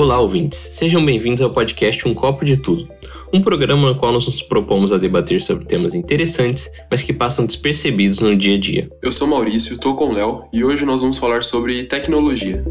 Olá, ouvintes. Sejam bem-vindos ao podcast Um Copo de Tudo, um programa no qual nós nos propomos a debater sobre temas interessantes, mas que passam despercebidos no dia a dia. Eu sou Maurício, estou com o Léo e hoje nós vamos falar sobre tecnologia.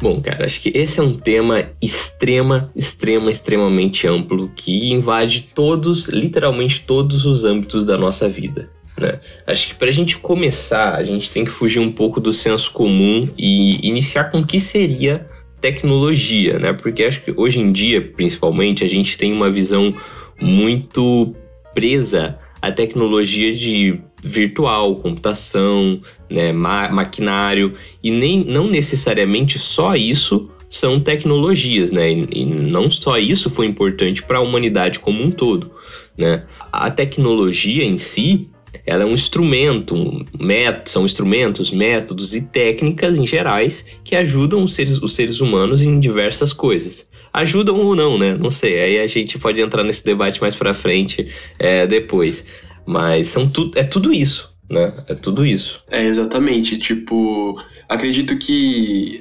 Bom, cara, acho que esse é um tema extrema, extrema, extremamente amplo que invade todos, literalmente todos os âmbitos da nossa vida. Né? Acho que para a gente começar, a gente tem que fugir um pouco do senso comum e iniciar com o que seria tecnologia, né? Porque acho que hoje em dia, principalmente, a gente tem uma visão muito presa à tecnologia de virtual, computação, né, ma maquinário, e nem, não necessariamente só isso são tecnologias, né? E, e não só isso foi importante para a humanidade como um todo, né? A tecnologia em si, ela é um instrumento, um método, são instrumentos, métodos e técnicas em gerais que ajudam os seres, os seres humanos em diversas coisas. Ajudam ou não, né? Não sei. Aí a gente pode entrar nesse debate mais para frente é, depois. Mas são tu, é tudo isso, né? É tudo isso. É, exatamente. Tipo, acredito que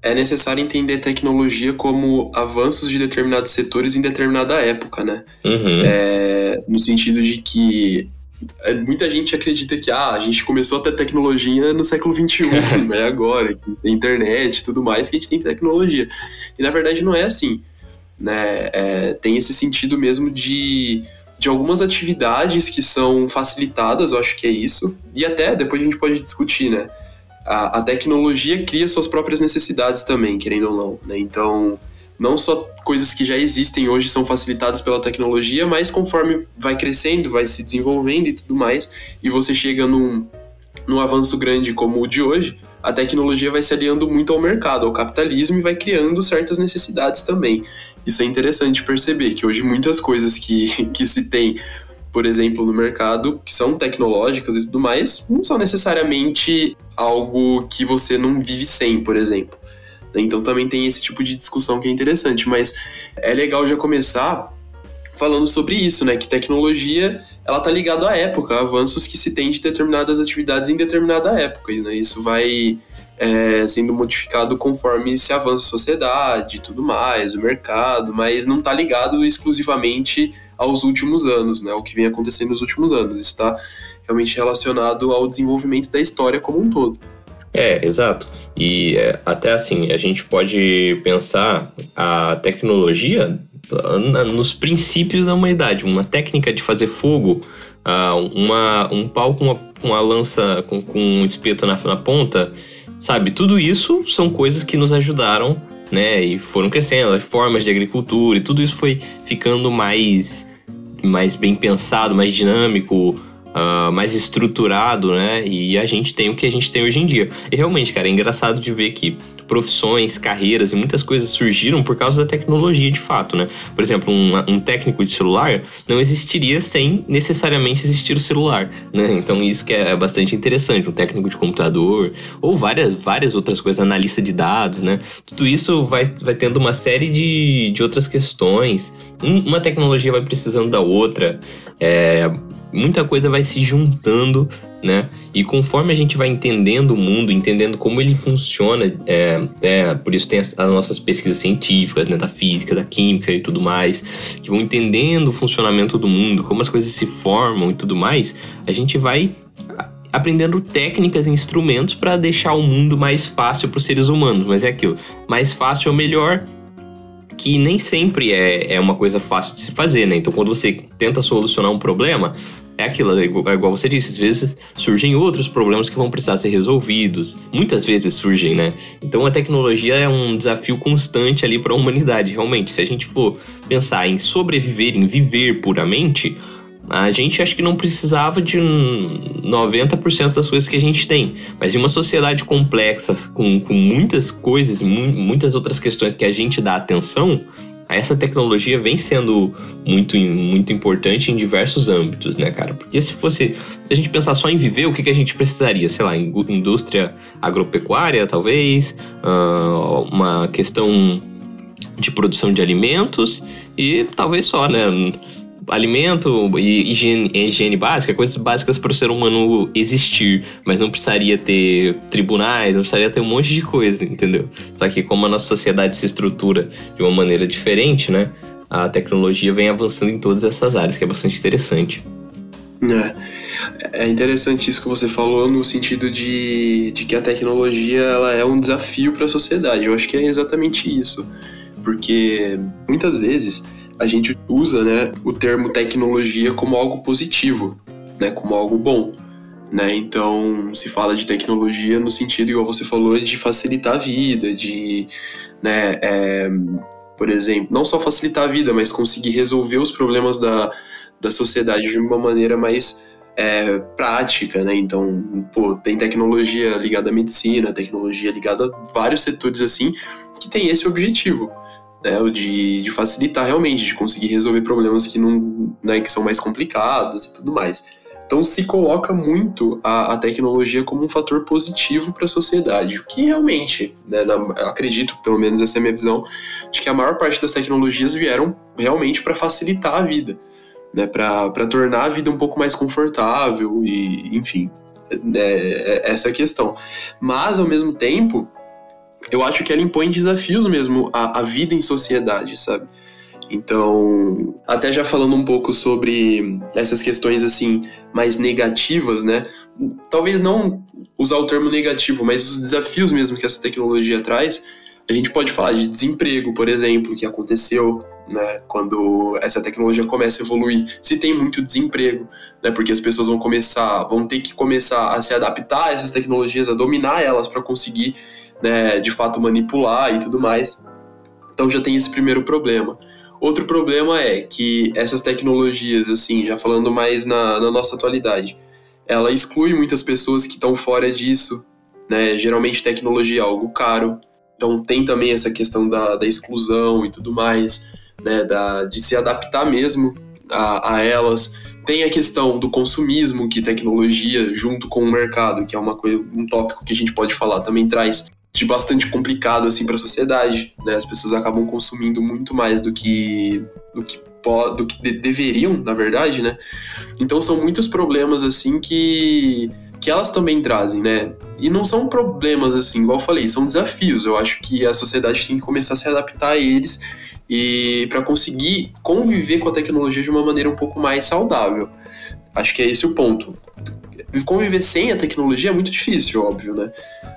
é necessário entender tecnologia como avanços de determinados setores em determinada época, né? Uhum. É, no sentido de que é, muita gente acredita que ah, a gente começou a ter tecnologia no século XXI, é agora, que tem internet e tudo mais, que a gente tem tecnologia. E na verdade não é assim. Né? É, tem esse sentido mesmo de de algumas atividades que são facilitadas, eu acho que é isso. E até depois a gente pode discutir, né? A, a tecnologia cria suas próprias necessidades também, querendo ou não. Né? Então, não só coisas que já existem hoje são facilitadas pela tecnologia, mas conforme vai crescendo, vai se desenvolvendo e tudo mais, e você chega num, num avanço grande como o de hoje, a tecnologia vai se aliando muito ao mercado, ao capitalismo e vai criando certas necessidades também. Isso é interessante perceber, que hoje muitas coisas que, que se tem, por exemplo, no mercado, que são tecnológicas e tudo mais, não são necessariamente algo que você não vive sem, por exemplo. Então também tem esse tipo de discussão que é interessante, mas é legal já começar falando sobre isso, né? Que tecnologia ela tá ligada à época, avanços que se tem de determinadas atividades em determinada época, né? Isso vai é, sendo modificado conforme se avança a sociedade e tudo mais, o mercado, mas não tá ligado exclusivamente aos últimos anos, né? O que vem acontecendo nos últimos anos. Está realmente relacionado ao desenvolvimento da história como um todo. É, exato. E é, até assim, a gente pode pensar a tecnologia nos princípios da humanidade. Uma técnica de fazer fogo, uh, uma, um pau com uma, com lança, com, com um espeto na, na ponta, sabe? Tudo isso são coisas que nos ajudaram, né? E foram crescendo, formas de agricultura, e tudo isso foi ficando mais, mais bem pensado, mais dinâmico, uh, mais estruturado, né? E a gente tem o que a gente tem hoje em dia. E realmente, cara, é engraçado de ver que profissões, carreiras e muitas coisas surgiram por causa da tecnologia de fato, né? Por exemplo, um, um técnico de celular não existiria sem necessariamente existir o celular, né? Então isso que é bastante interessante, um técnico de computador ou várias, várias outras coisas, analista de dados, né? Tudo isso vai, vai tendo uma série de, de outras questões. uma tecnologia vai precisando da outra, é, muita coisa vai se juntando né? E conforme a gente vai entendendo o mundo, entendendo como ele funciona, é, é por isso tem as, as, nossas pesquisas científicas, né, da física, da química e tudo mais, que vão entendendo o funcionamento do mundo, como as coisas se formam e tudo mais, a gente vai aprendendo técnicas e instrumentos para deixar o mundo mais fácil para os seres humanos. Mas é aquilo, mais fácil ou melhor, que nem sempre é, é uma coisa fácil de se fazer, né? Então, quando você tenta solucionar um problema, é aquilo, é igual, é igual você disse, às vezes surgem outros problemas que vão precisar ser resolvidos. Muitas vezes surgem, né? Então a tecnologia é um desafio constante ali para a humanidade, realmente. Se a gente for pensar em sobreviver, em viver puramente, a gente acho que não precisava de 90% das coisas que a gente tem. Mas em uma sociedade complexa, com, com muitas coisas, muitas outras questões que a gente dá atenção, essa tecnologia vem sendo muito, muito importante em diversos âmbitos, né, cara? Porque se fosse, se a gente pensar só em viver, o que, que a gente precisaria? Sei lá, indústria agropecuária, talvez, uh, uma questão de produção de alimentos e talvez só, né? Alimento e higiene, higiene básica, coisas básicas para o ser humano existir, mas não precisaria ter tribunais, não precisaria ter um monte de coisa, entendeu? Só que como a nossa sociedade se estrutura de uma maneira diferente, né? A tecnologia vem avançando em todas essas áreas, que é bastante interessante. É, é interessante isso que você falou no sentido de, de que a tecnologia ela é um desafio para a sociedade. Eu acho que é exatamente isso, porque muitas vezes a gente usa né, o termo tecnologia como algo positivo, né, como algo bom. Né? Então, se fala de tecnologia no sentido, igual você falou, de facilitar a vida, de, né, é, por exemplo, não só facilitar a vida, mas conseguir resolver os problemas da, da sociedade de uma maneira mais é, prática, né? Então, pô, tem tecnologia ligada à medicina, tecnologia ligada a vários setores assim, que tem esse objetivo né, o de, de facilitar realmente, de conseguir resolver problemas que não, né, que são mais complicados e tudo mais. Então se coloca muito a, a tecnologia como um fator positivo para a sociedade, o que realmente, né, na, acredito, pelo menos essa é a minha visão, de que a maior parte das tecnologias vieram realmente para facilitar a vida, né, para tornar a vida um pouco mais confortável e, enfim, é, é essa é a questão. Mas ao mesmo tempo, eu acho que ela impõe desafios mesmo à, à vida em sociedade, sabe? Então, até já falando um pouco sobre essas questões assim mais negativas, né? Talvez não usar o termo negativo, mas os desafios mesmo que essa tecnologia traz, a gente pode falar de desemprego, por exemplo, que aconteceu, né, quando essa tecnologia começa a evoluir. Se tem muito desemprego, né, porque as pessoas vão começar, vão ter que começar a se adaptar a essas tecnologias, a dominar elas para conseguir né, de fato manipular e tudo mais. Então já tem esse primeiro problema. Outro problema é que essas tecnologias, assim, já falando mais na, na nossa atualidade, ela exclui muitas pessoas que estão fora disso, né? Geralmente tecnologia é algo caro, então tem também essa questão da, da exclusão e tudo mais, né? Da, de se adaptar mesmo a, a elas. Tem a questão do consumismo que tecnologia, junto com o mercado, que é uma coisa, um tópico que a gente pode falar, também traz de bastante complicado assim para a sociedade, né? As pessoas acabam consumindo muito mais do que do que do que de, deveriam, na verdade, né? Então são muitos problemas assim que que elas também trazem, né? E não são problemas assim, igual eu falei, são desafios. Eu acho que a sociedade tem que começar a se adaptar a eles e para conseguir conviver com a tecnologia de uma maneira um pouco mais saudável. Acho que é esse o ponto. Conviver sem a tecnologia é muito difícil, óbvio, né?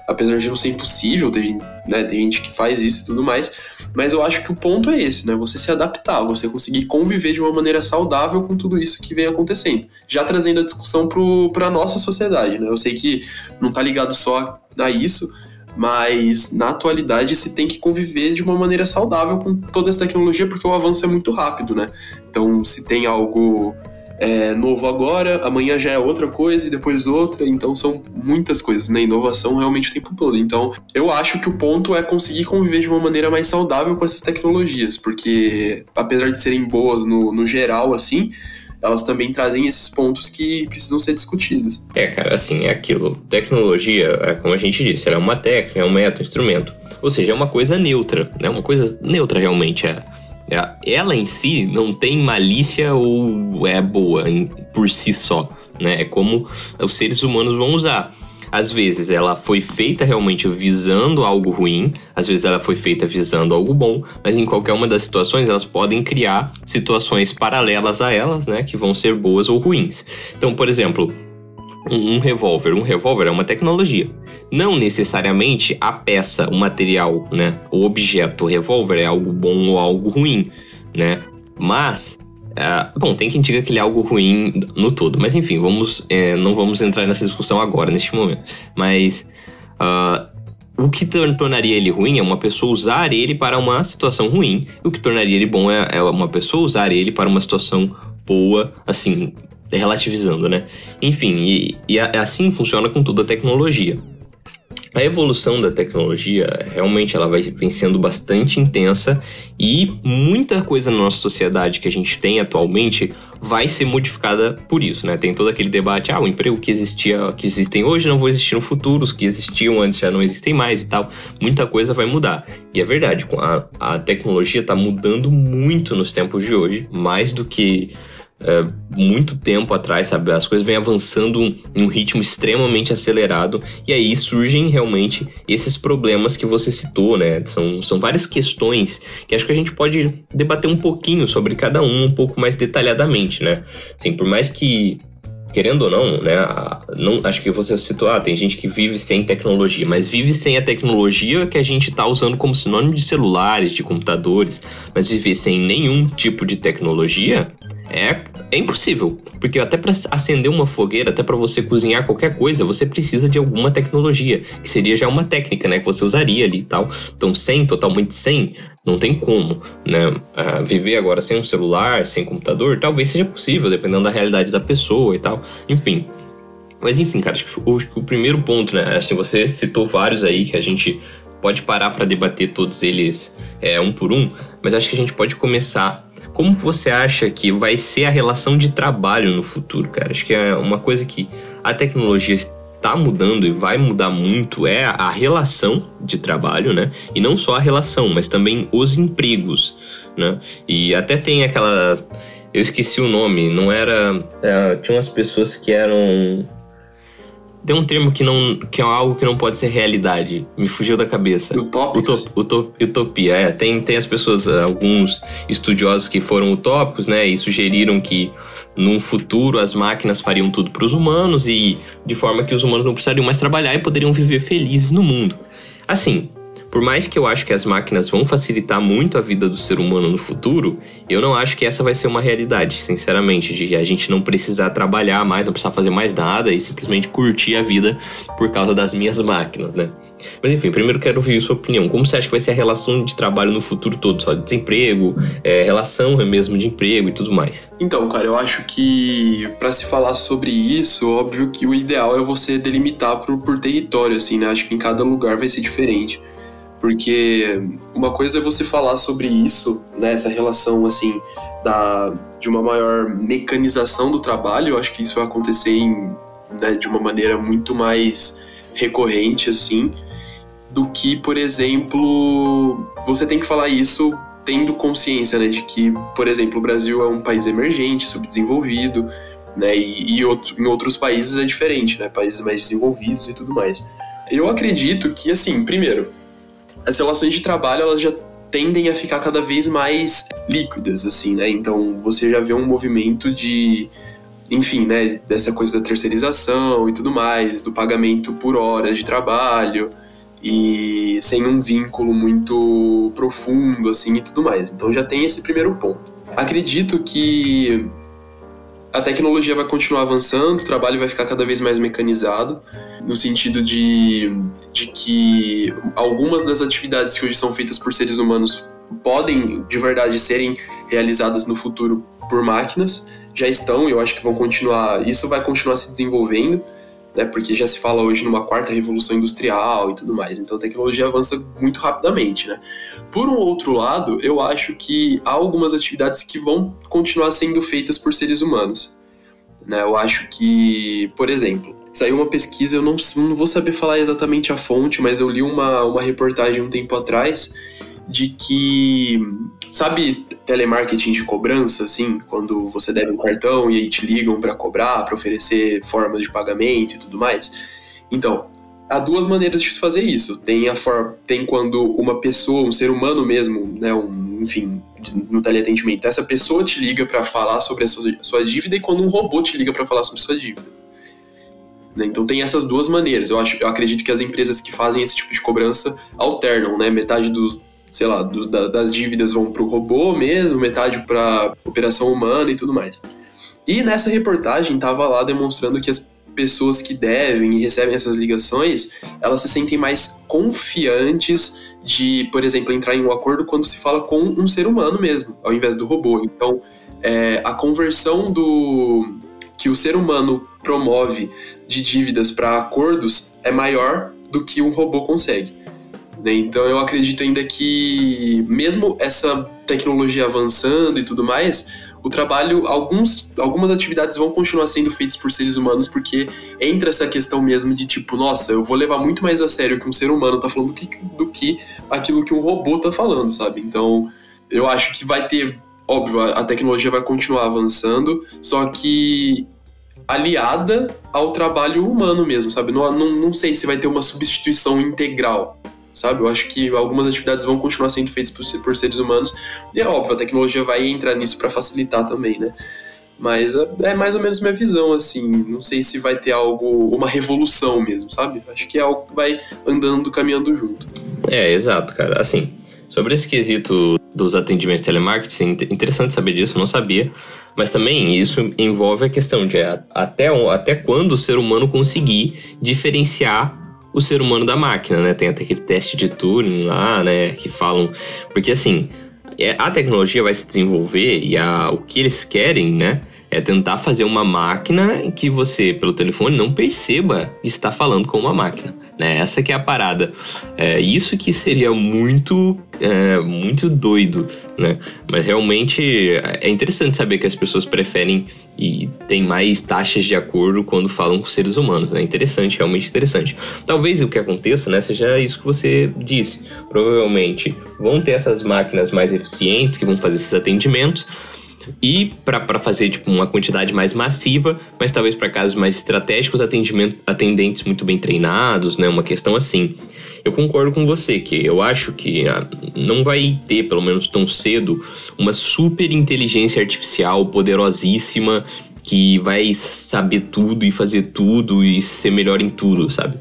apesar de não ser impossível, tem, né, tem gente que faz isso e tudo mais, mas eu acho que o ponto é esse, né? Você se adaptar, você conseguir conviver de uma maneira saudável com tudo isso que vem acontecendo. Já trazendo a discussão para a nossa sociedade, né? Eu sei que não tá ligado só a isso, mas na atualidade se tem que conviver de uma maneira saudável com toda essa tecnologia, porque o avanço é muito rápido, né? Então, se tem algo é novo agora, amanhã já é outra coisa e depois outra, então são muitas coisas, né? Inovação realmente o tempo todo. Então, eu acho que o ponto é conseguir conviver de uma maneira mais saudável com essas tecnologias, porque apesar de serem boas no, no geral, assim, elas também trazem esses pontos que precisam ser discutidos. É, cara, assim, é aquilo. Tecnologia, é como a gente disse, ela é uma técnica, é um método, um instrumento. Ou seja, é uma coisa neutra, né? Uma coisa neutra realmente é ela em si não tem malícia ou é boa em, por si só, né? É como os seres humanos vão usar. Às vezes ela foi feita realmente visando algo ruim, às vezes ela foi feita visando algo bom, mas em qualquer uma das situações elas podem criar situações paralelas a elas, né, que vão ser boas ou ruins. Então, por exemplo, um revólver. Um revólver é uma tecnologia. Não necessariamente a peça, o material, né? O objeto, o revólver é algo bom ou algo ruim, né? Mas, uh, bom, tem quem diga que ele é algo ruim no todo. Mas enfim, vamos, é, não vamos entrar nessa discussão agora, neste momento. Mas uh, o que tornaria ele ruim é uma pessoa usar ele para uma situação ruim. E o que tornaria ele bom é, é uma pessoa usar ele para uma situação boa, assim, relativizando, né? Enfim, e, e assim funciona com toda a tecnologia. a evolução da tecnologia realmente ela vai vem sendo bastante intensa e muita coisa na nossa sociedade que a gente tem atualmente vai ser modificada por isso, né? Tem todo aquele debate, ah, o emprego que existia, que existem hoje não vão existir no futuro, os que existiam antes já não existem mais e tal. Muita coisa vai mudar. E é verdade, a, a tecnologia está mudando muito nos tempos de hoje, mais do que é, muito tempo atrás, sabe? As coisas vêm avançando em um ritmo extremamente acelerado e aí surgem realmente esses problemas que você citou, né? São, são várias questões que acho que a gente pode debater um pouquinho sobre cada um um pouco mais detalhadamente, né? Assim, por mais que querendo ou não, né? Não, acho que você citou, ah, tem gente que vive sem tecnologia, mas vive sem a tecnologia que a gente está usando como sinônimo de celulares, de computadores, mas viver sem nenhum tipo de tecnologia é, é impossível, porque até para acender uma fogueira, até para você cozinhar qualquer coisa, você precisa de alguma tecnologia, que seria já uma técnica, né, que você usaria ali e tal. Então, sem, totalmente sem, não tem como, né? Uh, viver agora sem um celular, sem computador, talvez seja possível, dependendo da realidade da pessoa e tal. Enfim. Mas enfim, cara, acho que o, o primeiro ponto, né? Assim, você citou vários aí que a gente pode parar para debater todos eles é, um por um, mas acho que a gente pode começar como você acha que vai ser a relação de trabalho no futuro, cara? Acho que é uma coisa que a tecnologia está mudando e vai mudar muito é a relação de trabalho, né? E não só a relação, mas também os empregos, né? E até tem aquela eu esqueci o nome, não era. É, tinha umas pessoas que eram tem um termo que não que é algo que não pode ser realidade. Me fugiu da cabeça. Utópicos. Utop, utopia, é. Tem, tem as pessoas, alguns estudiosos que foram utópicos, né? E sugeriram que num futuro as máquinas fariam tudo para os humanos e de forma que os humanos não precisariam mais trabalhar e poderiam viver felizes no mundo. Assim, por mais que eu acho que as máquinas vão facilitar muito a vida do ser humano no futuro, eu não acho que essa vai ser uma realidade, sinceramente, de a gente não precisar trabalhar mais, não precisar fazer mais nada e simplesmente curtir a vida por causa das minhas máquinas, né? Mas enfim, primeiro quero ouvir sua opinião. Como você acha que vai ser a relação de trabalho no futuro todo? Só desemprego, é, relação mesmo de emprego e tudo mais? Então, cara, eu acho que para se falar sobre isso, óbvio que o ideal é você delimitar por, por território, assim, né? Acho que em cada lugar vai ser diferente porque uma coisa é você falar sobre isso, né, essa relação assim da de uma maior mecanização do trabalho, eu acho que isso vai acontecer em, né, de uma maneira muito mais recorrente assim, do que, por exemplo, você tem que falar isso tendo consciência, né, de que, por exemplo, o Brasil é um país emergente, subdesenvolvido, né, e, e outro, em outros países é diferente, né, países mais desenvolvidos e tudo mais. Eu acredito que, assim, primeiro, as relações de trabalho elas já tendem a ficar cada vez mais líquidas, assim, né? Então você já vê um movimento de, enfim, né, dessa coisa da terceirização e tudo mais, do pagamento por horas de trabalho e sem um vínculo muito profundo, assim, e tudo mais. Então já tem esse primeiro ponto. Acredito que a tecnologia vai continuar avançando, o trabalho vai ficar cada vez mais mecanizado, no sentido de, de que algumas das atividades que hoje são feitas por seres humanos podem de verdade serem realizadas no futuro por máquinas, já estão eu acho que vão continuar, isso vai continuar se desenvolvendo, né, porque já se fala hoje numa quarta revolução industrial e tudo mais, então a tecnologia avança muito rapidamente, né. Por um outro lado, eu acho que há algumas atividades que vão continuar sendo feitas por seres humanos, né, eu acho que, por exemplo, saiu uma pesquisa, eu não, não vou saber falar exatamente a fonte, mas eu li uma, uma reportagem um tempo atrás de que, sabe, telemarketing de cobrança, assim, quando você deve um cartão e aí te ligam para cobrar, para oferecer formas de pagamento e tudo mais. Então, há duas maneiras de fazer isso. Tem a forma, tem quando uma pessoa, um ser humano mesmo, né, um, enfim, no teleatendimento, essa pessoa te liga para falar sobre a sua, sua dívida e quando um robô te liga para falar sobre sua dívida. Né? Então tem essas duas maneiras. Eu, acho, eu acredito que as empresas que fazem esse tipo de cobrança alternam, né? Metade do, sei lá, do, da, das dívidas vão para o robô mesmo, metade para operação humana e tudo mais. E nessa reportagem estava lá demonstrando que as pessoas que devem e recebem essas ligações, elas se sentem mais confiantes de, por exemplo, entrar em um acordo quando se fala com um ser humano mesmo, ao invés do robô. Então, é, a conversão do que o ser humano promove de dívidas para acordos é maior do que um robô consegue. Né? Então eu acredito ainda que, mesmo essa tecnologia avançando e tudo mais, o trabalho, alguns, algumas atividades vão continuar sendo feitas por seres humanos, porque entra essa questão mesmo de tipo, nossa, eu vou levar muito mais a sério que um ser humano tá falando do que, do que aquilo que um robô tá falando, sabe? Então, eu acho que vai ter, óbvio, a tecnologia vai continuar avançando, só que aliada ao trabalho humano mesmo, sabe? Não, não, não sei se vai ter uma substituição integral, sabe? Eu acho que algumas atividades vão continuar sendo feitas por, por seres humanos. E é óbvio, a tecnologia vai entrar nisso para facilitar também, né? Mas é, é mais ou menos minha visão, assim. Não sei se vai ter algo, uma revolução mesmo, sabe? Acho que é algo que vai andando, caminhando junto. É, exato, cara. Assim, sobre esse quesito dos atendimentos de telemarketing, interessante saber disso, não sabia. Mas também isso envolve a questão de até, até quando o ser humano conseguir diferenciar o ser humano da máquina, né? Tem até aquele teste de Turing lá, né? Que falam. Porque assim, é, a tecnologia vai se desenvolver e a, o que eles querem, né? É tentar fazer uma máquina que você, pelo telefone, não perceba que está falando com uma máquina. Né? Essa que é a parada. É, isso que seria muito, é, muito doido, né? Mas realmente é interessante saber que as pessoas preferem e tem mais taxas de acordo quando falam com seres humanos. É né? interessante, realmente interessante. Talvez o que aconteça, né, seja isso que você disse. Provavelmente vão ter essas máquinas mais eficientes que vão fazer esses atendimentos e para fazer tipo, uma quantidade mais massiva, mas talvez para casos mais estratégicos, atendimento, atendentes muito bem treinados, né? Uma questão assim. Eu concordo com você que eu acho que ah, não vai ter, pelo menos tão cedo, uma super inteligência artificial poderosíssima que vai saber tudo e fazer tudo e ser melhor em tudo, sabe?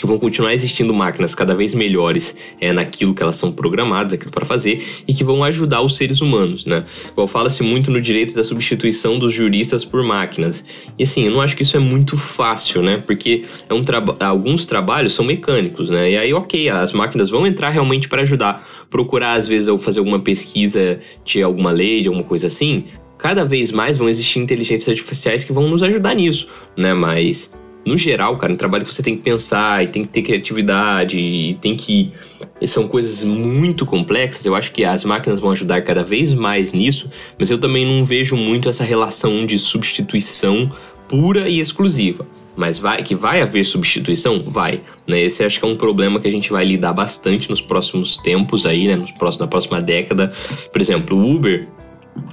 Que vão continuar existindo máquinas cada vez melhores é, naquilo que elas são programadas, aquilo para fazer, e que vão ajudar os seres humanos, né? Igual fala-se muito no direito da substituição dos juristas por máquinas. E assim, eu não acho que isso é muito fácil, né? Porque é um traba alguns trabalhos são mecânicos, né? E aí, ok, as máquinas vão entrar realmente para ajudar. Procurar, às vezes, ou fazer alguma pesquisa de alguma lei, de alguma coisa assim. Cada vez mais vão existir inteligências artificiais que vão nos ajudar nisso, né? Mas no geral, cara, um trabalho você tem que pensar e tem que ter criatividade e tem que. São coisas muito complexas. Eu acho que as máquinas vão ajudar cada vez mais nisso, mas eu também não vejo muito essa relação de substituição pura e exclusiva. Mas vai que vai haver substituição? Vai. Né? Esse acho que é um problema que a gente vai lidar bastante nos próximos tempos aí, né? Nos próximos, na próxima década. Por exemplo, o Uber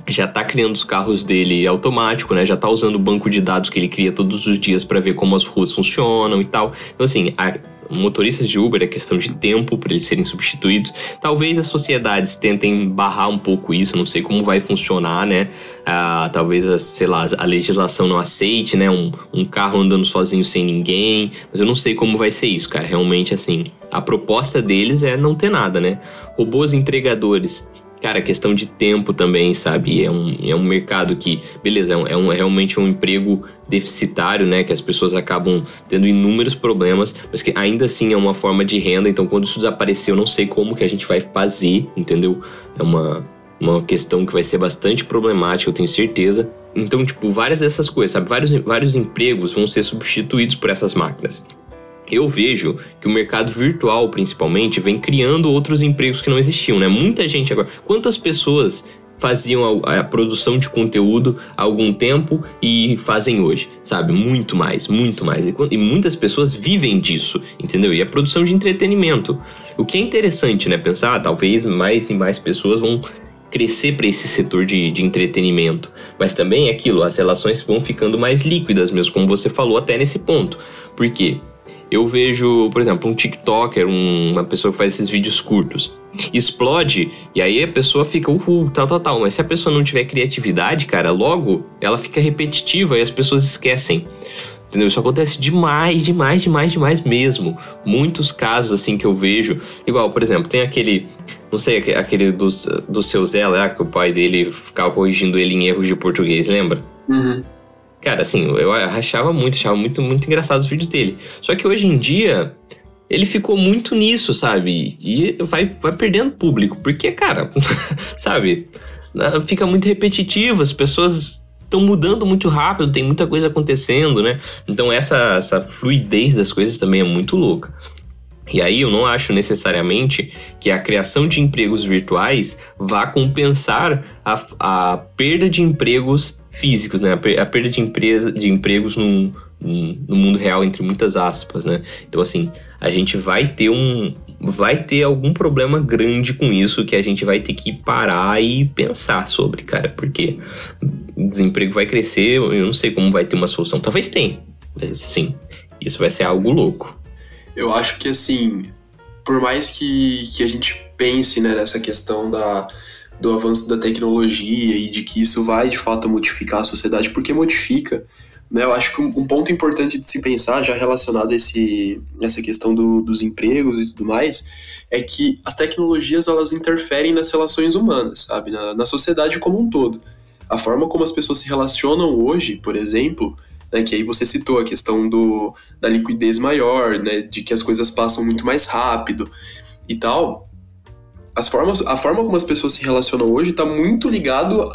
já está criando os carros dele automático, né? Já está usando o banco de dados que ele cria todos os dias para ver como as ruas funcionam e tal. Então, assim, a, motoristas de Uber é questão de tempo para eles serem substituídos. Talvez as sociedades tentem barrar um pouco isso, não sei como vai funcionar, né? Ah, talvez, a, sei lá, a legislação não aceite, né? Um, um carro andando sozinho sem ninguém, mas eu não sei como vai ser isso, cara. Realmente, assim, a proposta deles é não ter nada, né? Robôs entregadores Cara, questão de tempo também, sabe? É um, é um mercado que, beleza, é, um, é, um, é realmente um emprego deficitário, né? Que as pessoas acabam tendo inúmeros problemas, mas que ainda assim é uma forma de renda. Então, quando isso desaparecer, eu não sei como que a gente vai fazer, entendeu? É uma, uma questão que vai ser bastante problemática, eu tenho certeza. Então, tipo, várias dessas coisas, sabe? Vários, vários empregos vão ser substituídos por essas máquinas eu vejo que o mercado virtual, principalmente, vem criando outros empregos que não existiam, né? Muita gente agora. Quantas pessoas faziam a, a, produção de conteúdo há algum tempo e fazem hoje, sabe? Muito mais, muito mais. E, e, muitas pessoas vivem disso, entendeu? E a produção de entretenimento. O que é interessante, né? Pensar, ah, talvez mais e mais pessoas vão crescer para esse setor de, de entretenimento. Mas também é aquilo, as relações vão ficando mais líquidas mesmo, como você falou até nesse ponto. Por quê? Eu vejo, por exemplo, um TikToker, um, uma pessoa que faz esses vídeos curtos, explode e aí a pessoa fica, uhul, tal, tal, tal. Mas se a pessoa não tiver criatividade, cara, logo ela fica repetitiva e as pessoas esquecem. Entendeu? Isso acontece demais, demais, demais, demais mesmo. Muitos casos assim que eu vejo. Igual, por exemplo, tem aquele. Não sei, aquele do, do seu Zé lá, que o pai dele ficava corrigindo ele em erros de português, lembra? Uhum. Cara, assim, eu achava muito, achava muito, muito engraçado os vídeos dele. Só que hoje em dia, ele ficou muito nisso, sabe? E vai, vai perdendo público. Porque, cara, sabe? Fica muito repetitivo, as pessoas estão mudando muito rápido, tem muita coisa acontecendo, né? Então essa, essa fluidez das coisas também é muito louca. E aí eu não acho necessariamente que a criação de empregos virtuais vá compensar a, a perda de empregos físicos, né? A, perda de, empresa, de empregos no, mundo real, entre muitas aspas, né? Então, assim, a gente vai ter um. Vai ter algum problema grande com isso que a gente vai ter que parar e pensar sobre, cara, porque o desemprego vai crescer, eu não sei como vai ter uma solução. Talvez tenha, mas sim, isso vai ser algo louco. Eu acho que, assim, por mais que, que a gente pense né, nessa questão da, do avanço da tecnologia e de que isso vai de fato modificar a sociedade, porque modifica. Né, eu acho que um, ponto importante de se pensar, já relacionado a esse, essa questão do, dos empregos e tudo mais, é que as tecnologias elas interferem nas relações humanas, sabe, na, na sociedade como um todo. A forma como as pessoas se relacionam hoje, por exemplo, né, que aí você citou a questão do, da liquidez maior, né, de que as coisas passam muito mais rápido e tal, as formas, a forma como as pessoas se relacionam hoje está muito ligado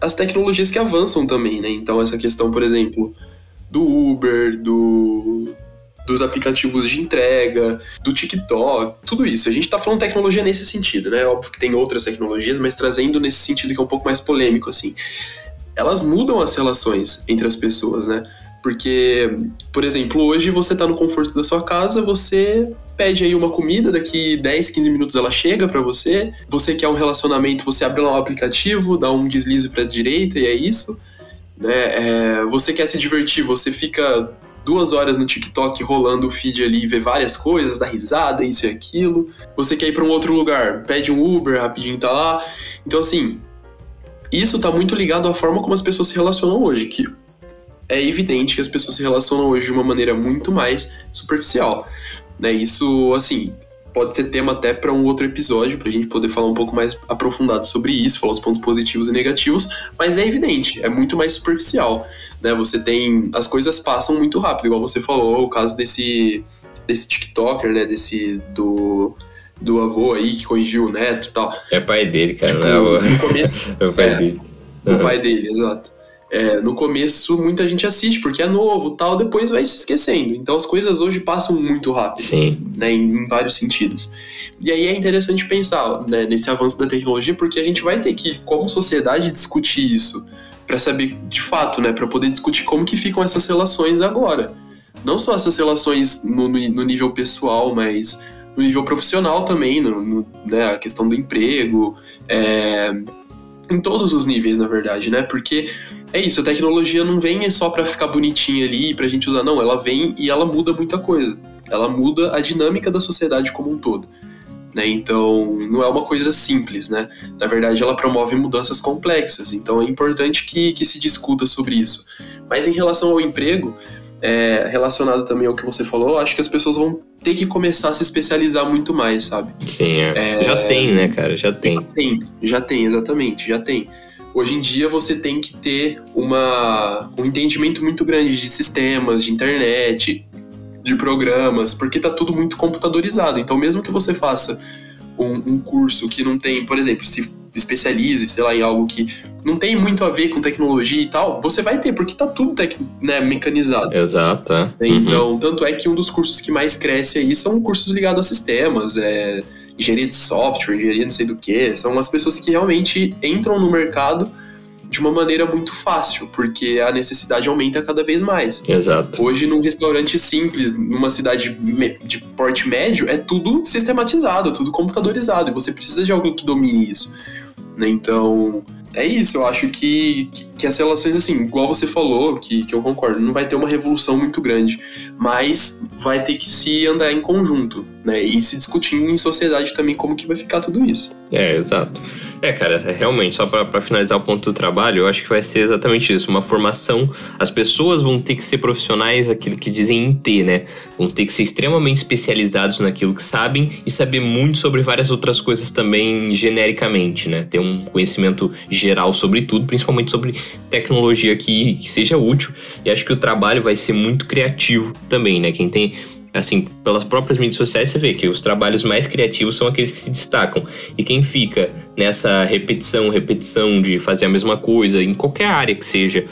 às tecnologias que avançam também, né? Então essa questão, por exemplo, do Uber, do, dos aplicativos de entrega, do TikTok, tudo isso. A gente está falando tecnologia nesse sentido, né? Óbvio que tem outras tecnologias, mas trazendo nesse sentido que é um pouco mais polêmico, assim. Elas mudam as relações entre as pessoas, né? Porque, por exemplo, hoje você está no conforto da sua casa, você pede aí uma comida, daqui 10, 15 minutos ela chega para você. Você quer um relacionamento, você abre lá o aplicativo, dá um deslize para direita e é isso. Né? É, você quer se divertir, você fica duas horas no TikTok rolando o feed ali vê várias coisas, dá risada, isso e aquilo. Você quer ir para um outro lugar, pede um Uber, rapidinho tá lá. Então, assim, isso tá muito ligado à forma como as pessoas se relacionam hoje, que é evidente que as pessoas se relacionam hoje de uma maneira muito mais superficial. Né? Isso, assim, pode ser tema até para um outro episódio, para a gente poder falar um pouco mais aprofundado sobre isso, falar os pontos positivos e negativos, mas é evidente, é muito mais superficial. Né? Você tem. As coisas passam muito rápido, igual você falou, o caso desse, desse TikToker, né? Desse. do do avô aí que corrigiu o neto e tal. É pai dele, cara, tipo, não é o... No começo. é o pai é, dele. O pai dele, exato. É, no começo muita gente assiste porque é novo tal, depois vai se esquecendo. Então as coisas hoje passam muito rápido, Sim. Né, em, em, vários sentidos. E aí é interessante pensar né, nesse avanço da tecnologia porque a gente vai ter que, como sociedade, discutir isso para saber de fato, né, para poder discutir como que ficam essas relações agora. Não só essas relações no, no, no nível pessoal, mas no nível profissional também, no, no né, a questão do emprego, é, em todos os níveis, na verdade, né? Porque é isso, a tecnologia não vem só para ficar bonitinha ali pra gente usar, não, ela vem e ela muda muita coisa. Ela muda a dinâmica da sociedade como um todo. Né? Então, não é uma coisa simples, né? Na verdade, ela promove mudanças complexas, então é importante que, que se discuta sobre isso. Mas em relação ao emprego, é, relacionado também ao que você falou, acho que as pessoas vão ter que começar a se especializar muito mais, sabe? Sim, é. É... já tem, né, cara? Já tem. Já tem, já tem, exatamente, já tem. Hoje em dia você tem que ter uma, um entendimento muito grande de sistemas, de internet, de programas, porque tá tudo muito computadorizado. Então, mesmo que você faça um, um curso que não tem, por exemplo, se especialize, sei lá, em algo que não tem muito a ver com tecnologia e tal, você vai ter, porque tá tudo tec, né, mecanizado. Exato. É. Então, uhum. tanto é que um dos cursos que mais cresce aí são cursos ligados a sistemas, é, engenharia de software, engenharia não sei do que, são as pessoas que realmente entram no mercado de uma maneira muito fácil, porque a necessidade aumenta cada vez mais. Exato. Hoje, num restaurante simples, numa cidade de porte médio, é tudo sistematizado, tudo computadorizado, e você precisa de alguém que domine isso. Né? Então, é isso. Eu acho que, que, as relações, assim, igual você falou, que, que eu concordo, não vai ter uma revolução muito grande, mas vai ter que se andar em conjunto, né? E se discutindo em sociedade também como que vai ficar tudo isso. É, exato. É, cara, é, realmente, só para finalizar o ponto do trabalho, eu acho que vai ser exatamente isso, uma formação. As pessoas vão ter que ser profissionais, aquilo que dizem em T, né? Vão ter que ser extremamente especializados naquilo que sabem e saber muito sobre várias outras coisas também genericamente, né? Ter um conhecimento geral sobre tudo, principalmente sobre tecnologia que, que seja útil. E acho que o trabalho vai ser muito criativo também, né? Quem tem assim, pelas próprias mídias sociais, você vê que os trabalhos mais criativos são aqueles que se destacam. E quem fica nessa essa repetição, repetição de fazer a mesma coisa em qualquer área que seja,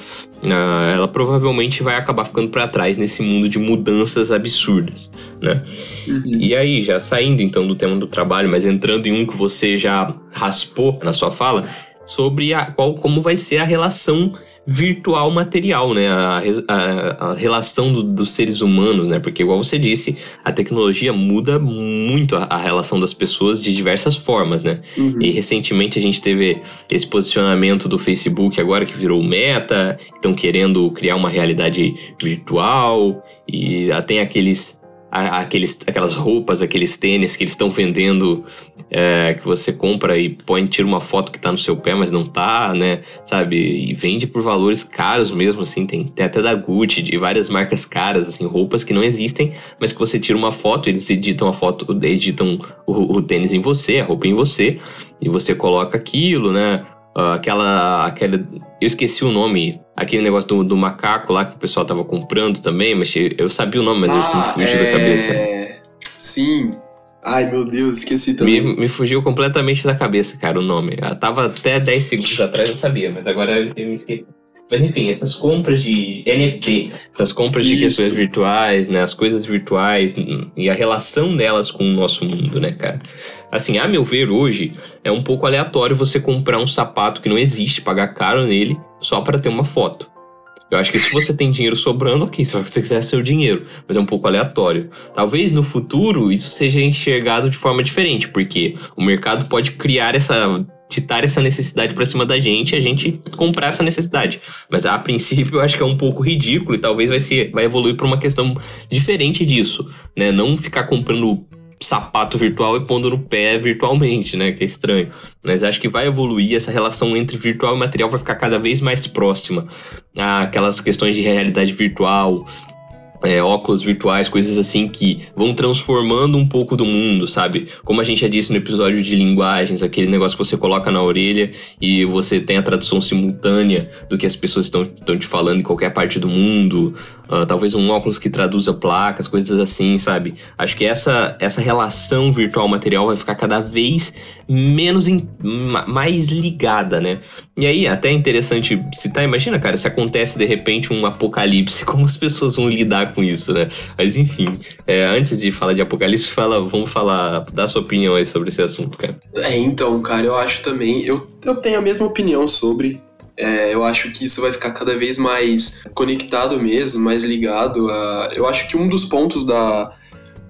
uh, ela provavelmente vai acabar ficando para trás nesse mundo de mudanças absurdas, né? Uhum. E aí, já saindo então do tema do trabalho, mas entrando em um que você já raspou na sua fala, sobre a, qual, como vai ser a relação virtual material, né? A, a, a relação do, dos seres humanos, né? Porque, igual você disse, a tecnologia muda muito a, a relação das pessoas de diversas formas, né? Uhum. E recentemente a gente teve esse posicionamento do Facebook agora que virou meta, estão querendo criar uma realidade virtual e tem aqueles aqueles, aquelas roupas, aqueles tênis que eles estão vendendo, é, que você compra e põe, tira uma foto que tá no seu pé, mas não tá, né? Sabe? E vende por valores caros mesmo, assim. Tem, tem até da Gucci, de várias marcas caras, assim, roupas que não existem, mas que você tira uma foto, eles editam a foto, editam o, o tênis em você, a roupa em você, e você coloca aquilo, né? Uh, aquela, aquela. Eu esqueci o nome. Aquele negócio do, do, macaco lá que o pessoal tava comprando também, mas eu sabia o nome, mas ah, eu me fugiu é... da cabeça. Sim. Ai, meu Deus, esqueci também. Me, me, fugiu completamente da cabeça, cara, o nome. Eu tava até 10 segundos atrás, eu sabia, mas agora eu me esqueci. Mas enfim, essas compras de NFT, essas compras Isso. de questões virtuais, né? As coisas virtuais e a relação delas com o nosso mundo, né, cara? Assim, a meu ver, hoje é um pouco aleatório você comprar um sapato que não existe, pagar caro nele, só para ter uma foto. Eu acho que se você tem dinheiro sobrando, ok, se você quiser seu dinheiro, mas é um pouco aleatório. Talvez no futuro isso seja enxergado de forma diferente, porque o mercado pode criar essa ditar essa necessidade para cima da gente e a gente comprar essa necessidade. Mas a princípio eu acho que é um pouco ridículo e talvez vai ser vai evoluir para uma questão diferente disso, né? Não ficar comprando sapato virtual e pondo no pé virtualmente, né? Que é estranho. Mas acho que vai evoluir essa relação entre virtual e material vai ficar cada vez mais próxima. Aquelas questões de realidade virtual, é, óculos virtuais, coisas assim que vão transformando um pouco do mundo, sabe? Como a gente já disse no episódio de linguagens, aquele negócio que você coloca na orelha e você tem a tradução simultânea do que as pessoas estão te falando em qualquer parte do mundo. Uh, talvez um óculos que traduza placas, coisas assim, sabe? Acho que essa, essa relação virtual-material vai ficar cada vez menos in, mais ligada, né? E aí, até é interessante citar, imagina, cara, se acontece de repente um apocalipse, como as pessoas vão lidar com isso, né? Mas enfim, é, antes de falar de apocalipse, fala, vamos falar, dá sua opinião aí sobre esse assunto, cara. É, então, cara, eu acho também, eu, eu tenho a mesma opinião sobre. É, eu acho que isso vai ficar cada vez mais conectado mesmo, mais ligado. A, eu acho que um dos pontos da,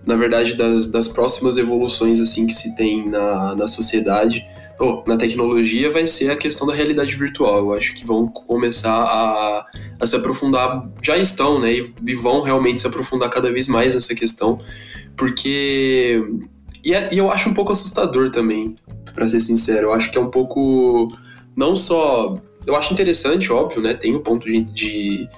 na verdade, das, das próximas evoluções assim que se tem na, na sociedade, ou na tecnologia, vai ser a questão da realidade virtual. Eu acho que vão começar a, a se aprofundar, já estão, né? E, e vão realmente se aprofundar cada vez mais nessa questão, porque. E, é, e eu acho um pouco assustador também, para ser sincero. Eu acho que é um pouco. Não só. Eu acho interessante, óbvio, né? Tem o ponto de, de,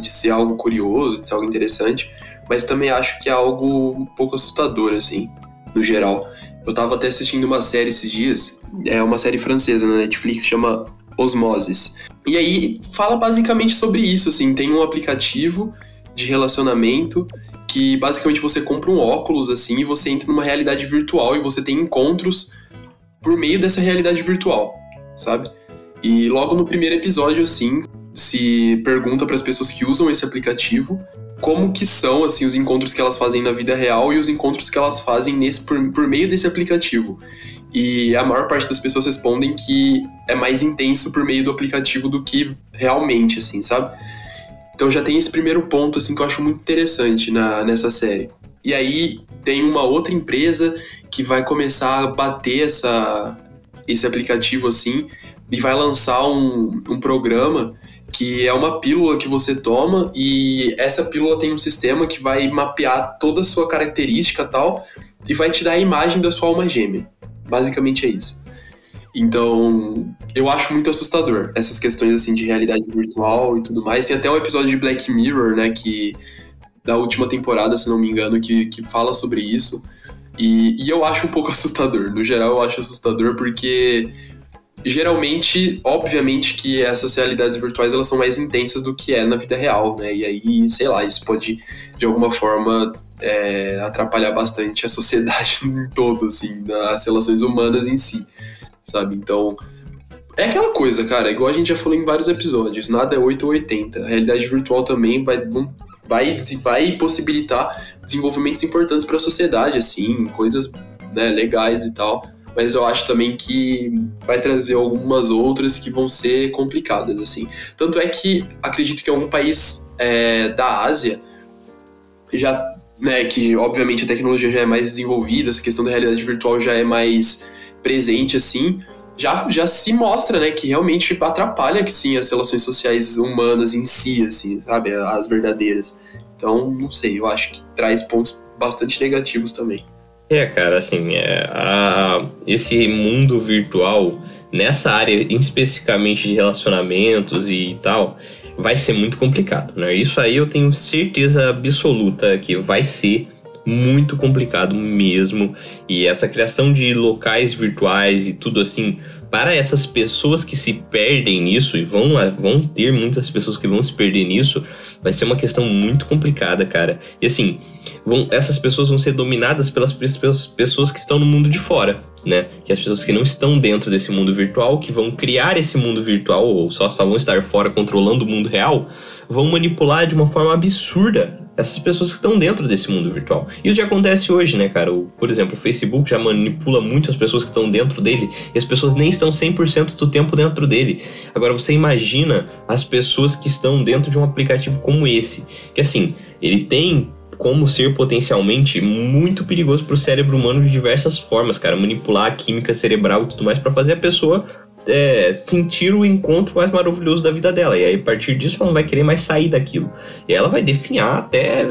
de ser algo curioso, de ser algo interessante mas também acho que é algo um pouco assustador, assim, no geral. Eu tava até assistindo uma série esses dias, é uma série francesa na Netflix, chama Osmoses. E aí fala basicamente sobre isso, assim, tem um aplicativo de relacionamento que basicamente você compra um óculos, assim, e você entra numa realidade virtual e você tem encontros por meio dessa realidade virtual, sabe? E logo no primeiro episódio, assim, se pergunta para as pessoas que usam esse aplicativo como que são assim os encontros que elas fazem na vida real e os encontros que elas fazem nesse por, por meio desse aplicativo. E a maior parte das pessoas respondem que é mais intenso por meio do aplicativo do que realmente, assim, sabe? Então já tem esse primeiro ponto assim que eu acho muito interessante na, nessa série. E aí tem uma outra empresa que vai começar a bater essa, esse aplicativo assim e vai lançar um, um programa que é uma pílula que você toma e essa pílula tem um sistema que vai mapear toda a sua característica tal e vai te dar a imagem da sua alma gêmea. Basicamente é isso. Então, eu acho muito assustador essas questões assim de realidade virtual e tudo mais. Tem até um episódio de Black Mirror, né, que da última temporada, se não me engano, que, que fala sobre isso. E, e eu acho um pouco assustador. No geral, eu acho assustador porque geralmente, obviamente que essas realidades virtuais elas são mais intensas do que é na vida real, né? E aí, sei lá, isso pode de alguma forma é, atrapalhar bastante a sociedade em todo, assim, as relações humanas em si. sabe? Então, é aquela coisa, cara, igual a gente já falou em vários episódios, nada é 8 ou 80. A realidade virtual também vai, vai, vai possibilitar desenvolvimentos importantes para a sociedade, assim, coisas né, legais e tal. Mas eu acho também que vai trazer algumas outras que vão ser complicadas, assim. Tanto é que acredito que algum país é, da Ásia já, né, que obviamente a tecnologia já é mais desenvolvida, essa questão da realidade virtual já é mais presente, assim, já, já se mostra, né, que realmente atrapalha que sim as relações sociais humanas em si, assim, sabe, as verdadeiras. Então, não sei, eu acho que traz pontos bastante negativos também. É, cara, assim, é, a, esse mundo virtual, nessa área especificamente de relacionamentos e tal, vai ser muito complicado, né? Isso aí eu tenho certeza absoluta que vai ser muito complicado mesmo. E essa criação de locais virtuais e tudo assim, para essas pessoas que se perdem nisso, e vão, vão ter muitas pessoas que vão se perder nisso, vai ser uma questão muito complicada, cara. E assim, vão, essas pessoas vão ser dominadas pelas pessoas que estão no mundo de fora. Né? Que as pessoas que não estão dentro desse mundo virtual, que vão criar esse mundo virtual, ou só, só vão estar fora controlando o mundo real, vão manipular de uma forma absurda essas pessoas que estão dentro desse mundo virtual. Isso já acontece hoje, né, cara? O, por exemplo, o Facebook já manipula muito as pessoas que estão dentro dele e as pessoas nem estão 100% do tempo dentro dele. Agora, você imagina as pessoas que estão dentro de um aplicativo como esse, que assim, ele tem como ser potencialmente muito perigoso para o cérebro humano de diversas formas, cara. Manipular a química cerebral e tudo mais para fazer a pessoa é, sentir o encontro mais maravilhoso da vida dela. E aí, a partir disso, ela não vai querer mais sair daquilo. E ela vai definhar até,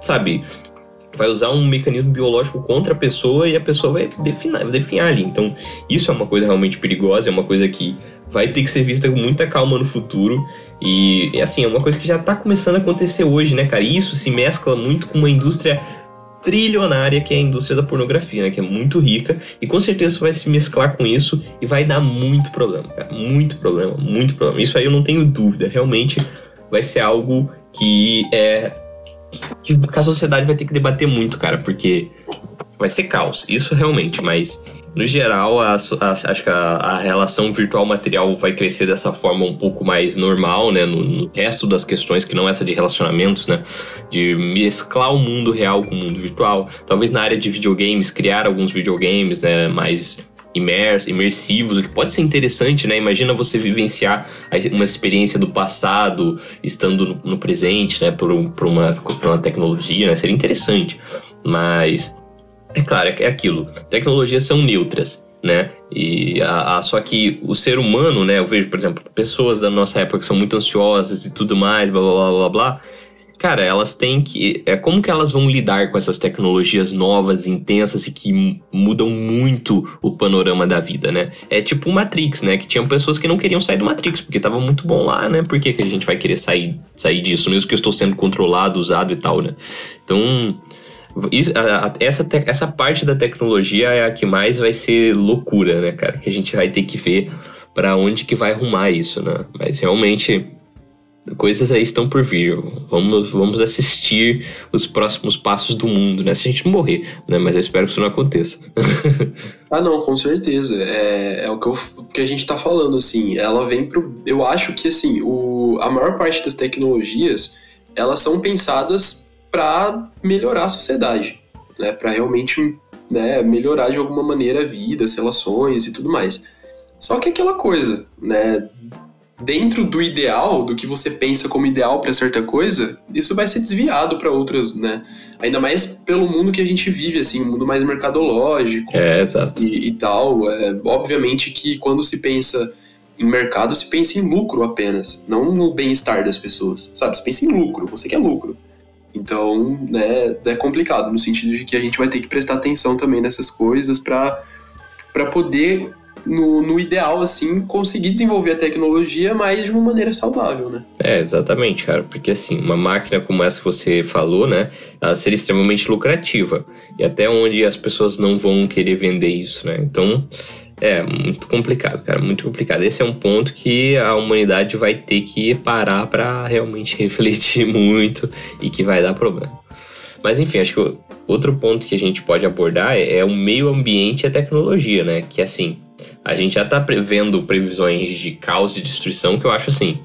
sabe, vai usar um mecanismo biológico contra a pessoa e a pessoa vai definir, vai definhar ali. Então, isso é uma coisa realmente perigosa, é uma coisa que vai ter que ser vista com muita calma no futuro. E, assim, é uma coisa que já está começando a acontecer hoje, né, cara? E isso se mescla muito com uma indústria trilionária que é a indústria da pornografia, né? Que é muito rica e com certeza vai se mesclar com isso e vai dar muito problema, cara. Muito problema, muito problema. Isso aí eu não tenho dúvida. Realmente vai ser algo que é que a sociedade vai ter que debater muito, cara, porque vai ser caos. Isso realmente, mas no geral, a, a, acho que a, a, relação virtual-material vai crescer dessa forma um pouco mais normal, né? No, no, resto das questões, que não essa de relacionamentos, né? De mesclar o mundo real com o mundo virtual. Talvez na área de videogames, criar alguns videogames, né? Mais imers, imersivos, o que pode ser interessante, né? Imagina você vivenciar uma experiência do passado estando no, no presente, né? Por, por, uma, por uma tecnologia, né? Seria interessante. Mas é claro, é aquilo. Tecnologias são neutras, né? E a, a, só que o ser humano, né? Eu vejo, por exemplo, pessoas da nossa época que são muito ansiosas e tudo mais, blá blá blá blá blá. Cara, elas têm que. É como que elas vão lidar com essas tecnologias novas, intensas e que mudam muito o panorama da vida, né? É tipo o Matrix, né? Que tinham pessoas que não queriam sair do Matrix, porque tava muito bom lá, né? Por que, que a gente vai querer sair, sair disso, mesmo que eu estou sendo controlado, usado e tal, né? Então isso, a, a, essa, essa parte da tecnologia é a que mais vai ser loucura, né, cara? Que a gente vai ter que ver para onde que vai arrumar isso, né? Mas realmente coisas aí estão por vir. Vamos, vamos assistir os próximos passos do mundo, né? Se a gente morrer, né? Mas eu espero que isso não aconteça. ah, não, com certeza. É, é o que, eu, que a gente tá falando, assim. Ela vem pro. Eu acho que, assim, o, a maior parte das tecnologias elas são pensadas para melhorar a sociedade, né? Para realmente né, melhorar de alguma maneira a vida, as relações e tudo mais. Só que aquela coisa, né? Dentro do ideal, do que você pensa como ideal para certa coisa, isso vai ser desviado para outras, né? Ainda mais pelo mundo que a gente vive, assim, um mundo mais mercadológico é, exato. E, e tal. É, obviamente que quando se pensa em mercado, se pensa em lucro apenas, não no bem-estar das pessoas, sabe? Se pensa em lucro, você quer lucro. Então, né, é complicado, no sentido de que a gente vai ter que prestar atenção também nessas coisas para poder, no, no ideal, assim, conseguir desenvolver a tecnologia, mas de uma maneira saudável, né? É, exatamente, cara, porque assim, uma máquina como essa que você falou, né, ela seria extremamente lucrativa, e até onde as pessoas não vão querer vender isso, né? Então, é, muito complicado, cara, muito complicado. Esse é um ponto que a humanidade vai ter que parar para realmente refletir muito e que vai dar problema. Mas enfim, acho que outro ponto que a gente pode abordar é, é o meio ambiente e a tecnologia, né? Que assim, a gente já está prevendo previsões de caos e destruição que eu acho assim.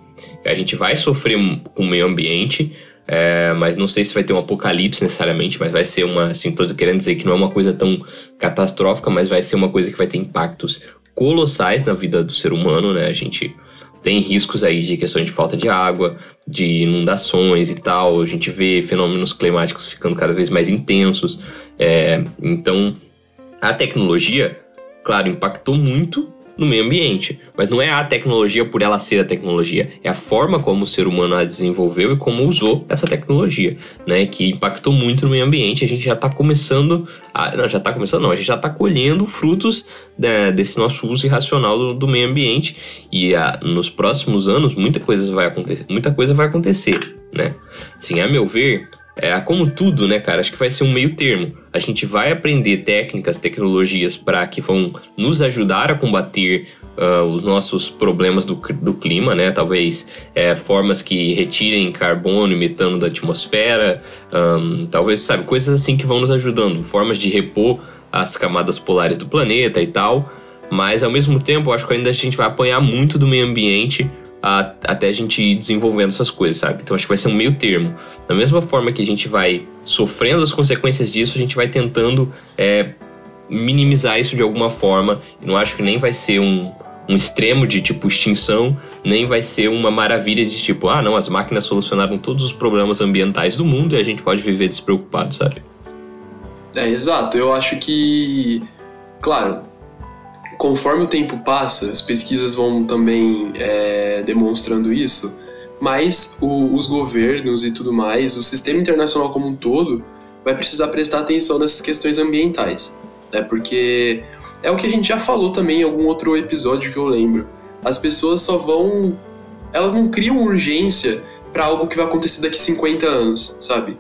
A gente vai sofrer com o meio ambiente, é, mas não sei se vai ter um apocalipse necessariamente, mas vai ser uma, assim, tô querendo dizer que não é uma coisa tão catastrófica, mas vai ser uma coisa que vai ter impactos colossais na vida do ser humano, né? A gente tem riscos aí de questões de falta de água, de inundações e tal. A gente vê fenômenos climáticos ficando cada vez mais intensos. É, então, a tecnologia, claro, impactou muito no meio ambiente. Mas não é a tecnologia por ela ser a tecnologia, é a forma como o ser humano a desenvolveu e como usou essa tecnologia, né? Que impactou muito no meio ambiente. A gente já está começando, a, não, já está começando, não, a gente já está colhendo frutos né, desse nosso uso irracional do, do meio ambiente. E a, nos próximos anos, muita coisa vai acontecer, muita coisa vai acontecer, né? Assim, a meu ver, é, como tudo, né, cara? Acho que vai ser um meio termo. A gente vai aprender técnicas, tecnologias para que vão nos ajudar a combater uh, os nossos problemas do, do clima, né? Talvez é, formas que retirem carbono e metano da atmosfera, um, talvez, sabe, coisas assim que vão nos ajudando, formas de repor as camadas polares do planeta e tal. Mas ao mesmo tempo, acho que ainda a gente vai apanhar muito do meio ambiente a, até a gente ir desenvolvendo essas coisas, sabe? Então acho que vai ser um meio termo. Da mesma forma que a gente vai sofrendo as consequências disso, a gente vai tentando é, minimizar isso de alguma forma. Não acho que nem vai ser um, um extremo de tipo extinção, nem vai ser uma maravilha de tipo, ah, não, as máquinas solucionaram todos os problemas ambientais do mundo e a gente pode viver despreocupado, sabe? É, exato. Eu acho que, claro, conforme o tempo passa, as pesquisas vão também é, demonstrando isso, mas o, os governos e tudo mais, o sistema internacional como um todo, vai precisar prestar atenção nessas questões ambientais. Né? Porque é o que a gente já falou também em algum outro episódio que eu lembro. As pessoas só vão. Elas não criam urgência para algo que vai acontecer daqui 50 anos, sabe?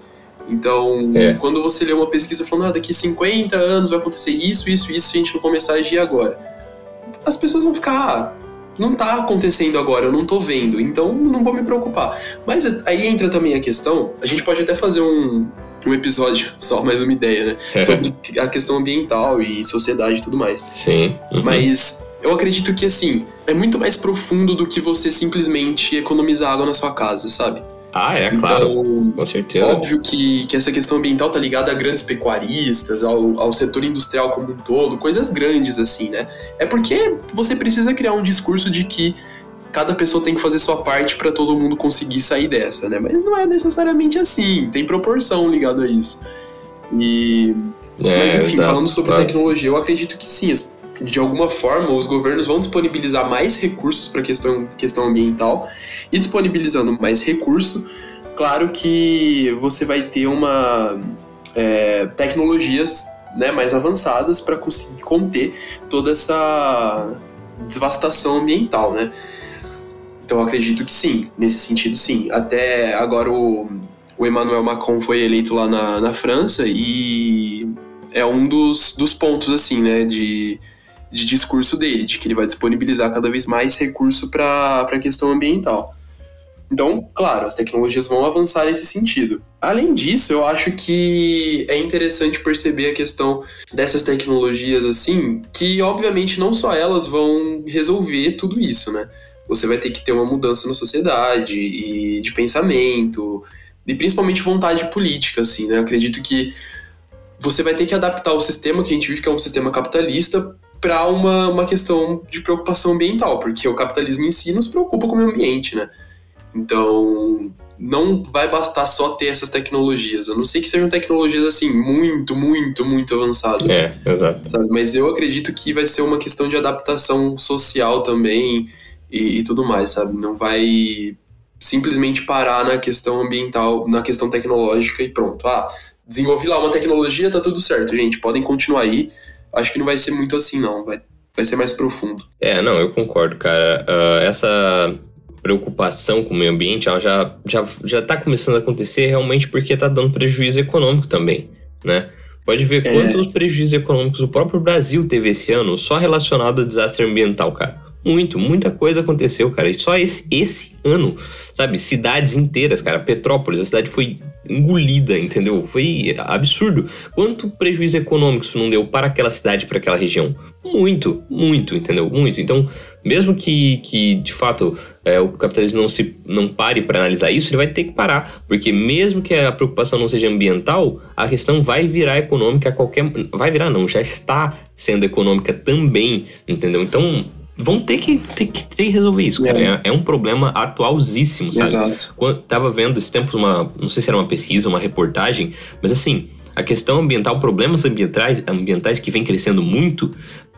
Então, é. quando você lê uma pesquisa falando, ah, daqui 50 anos vai acontecer isso, isso, isso, e a gente não começar a agir agora as pessoas vão ficar. Ah, não tá acontecendo agora, eu não tô vendo, então não vou me preocupar. Mas aí entra também a questão, a gente pode até fazer um, um episódio, só mais uma ideia, né? É. Sobre a questão ambiental e sociedade e tudo mais. Sim. Uhum. Mas eu acredito que, assim, é muito mais profundo do que você simplesmente economizar água na sua casa, sabe? Ah, é, então, claro. Com certeza. Óbvio que, que essa questão ambiental tá ligada a grandes pecuaristas, ao, ao setor industrial como um todo, coisas grandes assim, né? É porque você precisa criar um discurso de que cada pessoa tem que fazer sua parte para todo mundo conseguir sair dessa, né? Mas não é necessariamente assim, tem proporção ligada a isso. E. É, Mas enfim, exato, falando sobre claro. tecnologia, eu acredito que sim, as de alguma forma, os governos vão disponibilizar mais recursos para a questão, questão ambiental e disponibilizando mais recurso, claro que você vai ter uma é, tecnologias né, mais avançadas para conseguir conter toda essa devastação ambiental, né? Então acredito que sim, nesse sentido sim. Até agora o, o Emmanuel Macron foi eleito lá na, na França e é um dos, dos pontos assim, né, de de discurso dele, de que ele vai disponibilizar cada vez mais recurso para a questão ambiental. Então, claro, as tecnologias vão avançar nesse sentido. Além disso, eu acho que é interessante perceber a questão dessas tecnologias assim, que obviamente não só elas vão resolver tudo isso, né? Você vai ter que ter uma mudança na sociedade e de pensamento e principalmente vontade política, assim, né? Eu acredito que você vai ter que adaptar o sistema que a gente vive, que é um sistema capitalista, para uma, uma questão de preocupação ambiental, porque o capitalismo em si nos preocupa com o meio ambiente, né? Então, não vai bastar só ter essas tecnologias. Eu não sei que sejam tecnologias assim muito, muito, muito avançadas. É, exato. Sabe? Mas eu acredito que vai ser uma questão de adaptação social também e, e tudo mais, sabe? Não vai simplesmente parar na questão ambiental, na questão tecnológica e pronto. Ah, desenvolvi lá uma tecnologia, tá tudo certo, gente. Podem continuar aí acho que não vai ser muito assim, não. Vai, vai ser mais profundo. É, não, eu concordo, cara. Uh, essa preocupação com o meio ambiente, ela já, já, já tá começando a acontecer realmente porque tá dando prejuízo econômico também, né? Pode ver é. quantos prejuízos econômicos o próprio Brasil teve esse ano só relacionado ao desastre ambiental, cara. Muito, muita coisa aconteceu, cara. E só esse, esse ano, sabe? Cidades inteiras, cara. Petrópolis, a cidade foi engolida, entendeu? Foi absurdo. Quanto prejuízo econômico isso não deu para aquela cidade, para aquela região? Muito, muito, entendeu? Muito. Então, mesmo que, que de fato é, o capitalismo não se não pare para analisar isso, ele vai ter que parar, porque mesmo que a preocupação não seja ambiental, a questão vai virar econômica a qualquer, vai virar não, já está sendo econômica também, entendeu? Então vão ter que, ter que, ter que resolver isso, cara. É. é, é um problema atualzíssimo, sabe? Exato. Quando, tava vendo esse tempo uma, não sei se era uma pesquisa, uma reportagem, mas assim, a questão ambiental, problemas ambientais, ambientais que vem crescendo muito,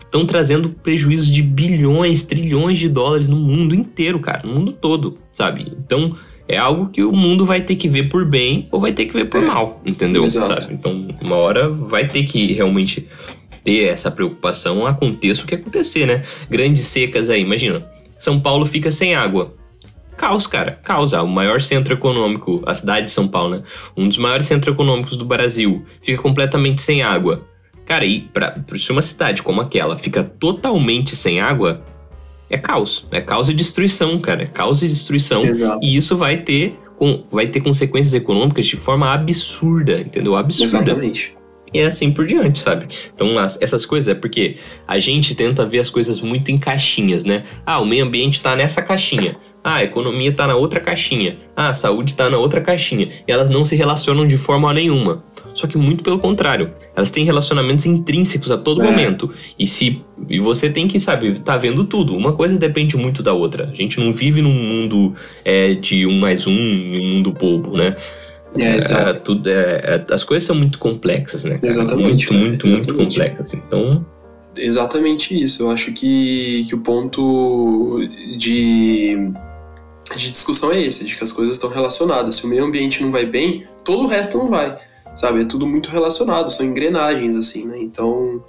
estão trazendo prejuízos de bilhões, trilhões de dólares no mundo inteiro, cara, no mundo todo, sabe? Então, é algo que o mundo vai ter que ver por bem ou vai ter que ver por é. mal, entendeu? Exato. Sabe? Então, uma hora vai ter que realmente ter essa preocupação, aconteça o que acontecer, né? Grandes secas aí, imagina. São Paulo fica sem água. Caos, cara, caos. Ah, o maior centro econômico, a cidade de São Paulo, né? Um dos maiores centros econômicos do Brasil, fica completamente sem água. Cara, e pra, se uma cidade como aquela fica totalmente sem água, é caos. É caos e destruição, cara. É caos e destruição. Exato. E isso vai ter, com, vai ter consequências econômicas de forma absurda, entendeu? Absurda. Exatamente e é assim por diante, sabe? Então, as, essas coisas é porque a gente tenta ver as coisas muito em caixinhas, né? Ah, o meio ambiente tá nessa caixinha. Ah, a economia tá na outra caixinha. Ah, a saúde tá na outra caixinha. E elas não se relacionam de forma nenhuma. Só que muito pelo contrário. Elas têm relacionamentos intrínsecos a todo é. momento. E se e você tem que, sabe, tá vendo tudo. Uma coisa depende muito da outra. A gente não vive num mundo é, de um mais um, um mundo bobo, né? É, é, tudo, é, é, as coisas são muito complexas, né? Exatamente. Muito, muito, muito complexas. Então. Exatamente isso. Eu acho que, que o ponto de, de discussão é esse, de que as coisas estão relacionadas. Se o meio ambiente não vai bem, todo o resto não vai. Sabe? É tudo muito relacionado, são engrenagens, assim, né? Então.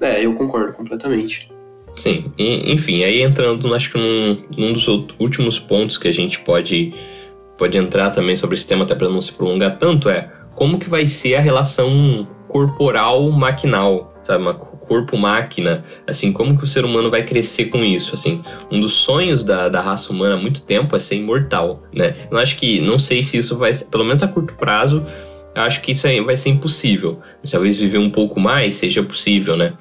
É, eu concordo completamente. Sim, e, enfim, aí entrando, acho que num, num dos últimos pontos que a gente pode pode entrar também sobre esse tema até para não se prolongar tanto é como que vai ser a relação corporal maquinal, sabe, uma corpo-máquina, assim, como que o ser humano vai crescer com isso, assim, um dos sonhos da, da raça humana há muito tempo é ser imortal, né, eu acho que, não sei se isso vai, pelo menos a curto prazo, eu acho que isso vai ser impossível, talvez viver um pouco mais seja possível, né,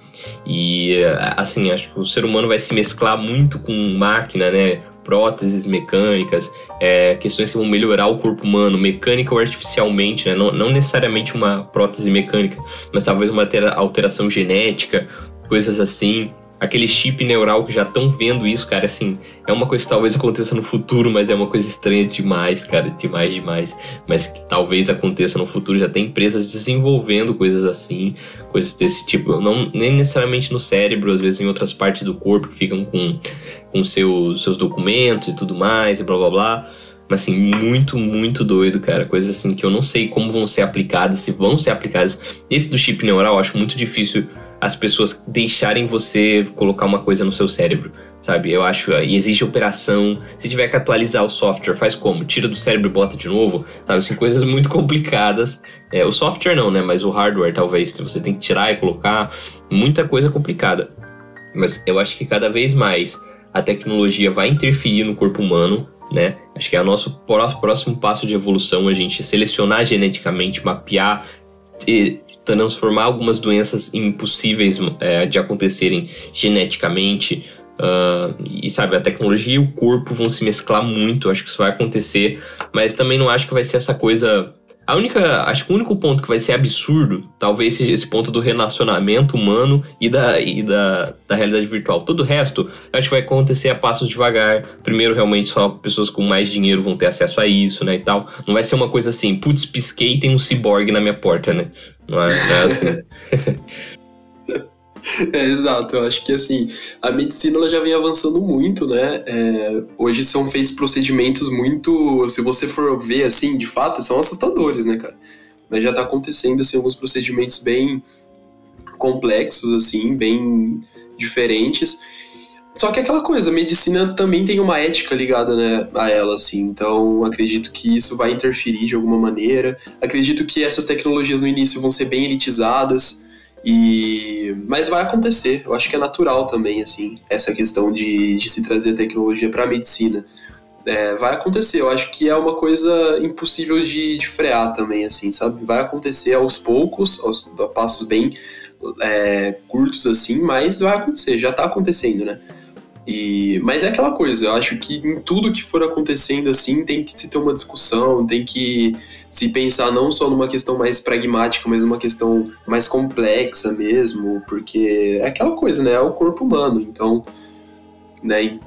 e, assim, acho que o ser humano vai se mesclar muito com máquina, né, próteses mecânicas, é, questões que vão melhorar o corpo humano, mecânica ou artificialmente, né? não, não necessariamente uma prótese mecânica, mas talvez uma alteração genética, coisas assim aquele chip neural que já estão vendo isso, cara, assim, é uma coisa que talvez aconteça no futuro, mas é uma coisa estranha demais, cara, demais, demais. Mas que talvez aconteça no futuro, já tem empresas desenvolvendo coisas assim, coisas desse tipo, não nem necessariamente no cérebro, às vezes em outras partes do corpo que ficam com, com seus, seus documentos e tudo mais, e blá blá blá. Mas assim, muito, muito doido, cara. Coisas assim que eu não sei como vão ser aplicadas, se vão ser aplicadas. Esse do chip neural eu acho muito difícil as pessoas deixarem você colocar uma coisa no seu cérebro, sabe? Eu acho, e exige operação. Se tiver que atualizar o software, faz como? Tira do cérebro e bota de novo, sabe? Assim, coisas muito complicadas. É, o software não, né? Mas o hardware, talvez, você tem que tirar e colocar. Muita coisa complicada. Mas eu acho que cada vez mais a tecnologia vai interferir no corpo humano, né? Acho que é o nosso próximo passo de evolução, a gente selecionar geneticamente, mapear transformar algumas doenças impossíveis é, de acontecerem geneticamente. Uh, e sabe, a tecnologia e o corpo vão se mesclar muito, acho que isso vai acontecer, mas também não acho que vai ser essa coisa a única, acho que o único ponto que vai ser absurdo, talvez seja esse ponto do relacionamento humano e da, e da, da realidade virtual. Todo o resto, acho que vai acontecer a passos devagar. Primeiro, realmente, só pessoas com mais dinheiro vão ter acesso a isso, né, e tal. Não vai ser uma coisa assim, putz, pisquei e tem um ciborgue na minha porta, né? Não é, não é assim. É, exato, eu acho que assim, a medicina ela já vem avançando muito, né? É, hoje são feitos procedimentos muito. Se você for ver assim, de fato, são assustadores, né, cara? Mas já tá acontecendo assim, alguns procedimentos bem complexos, assim, bem diferentes. Só que é aquela coisa, a medicina também tem uma ética ligada né, a ela, assim. Então, acredito que isso vai interferir de alguma maneira. Acredito que essas tecnologias no início vão ser bem elitizadas E mas vai acontecer. Eu acho que é natural também assim essa questão de, de se trazer tecnologia para a medicina. É, vai acontecer. Eu acho que é uma coisa impossível de, de, frear também, assim, sabe? Vai acontecer aos poucos, aos a passos bem é, curtos, assim, mas vai acontecer. Já tá acontecendo, né? E, mas é aquela coisa, eu acho que em tudo que for acontecendo assim tem que se ter uma discussão, tem que se pensar não só numa questão mais pragmática, mas numa questão mais complexa mesmo, porque é aquela coisa, né? É o corpo humano, então, né?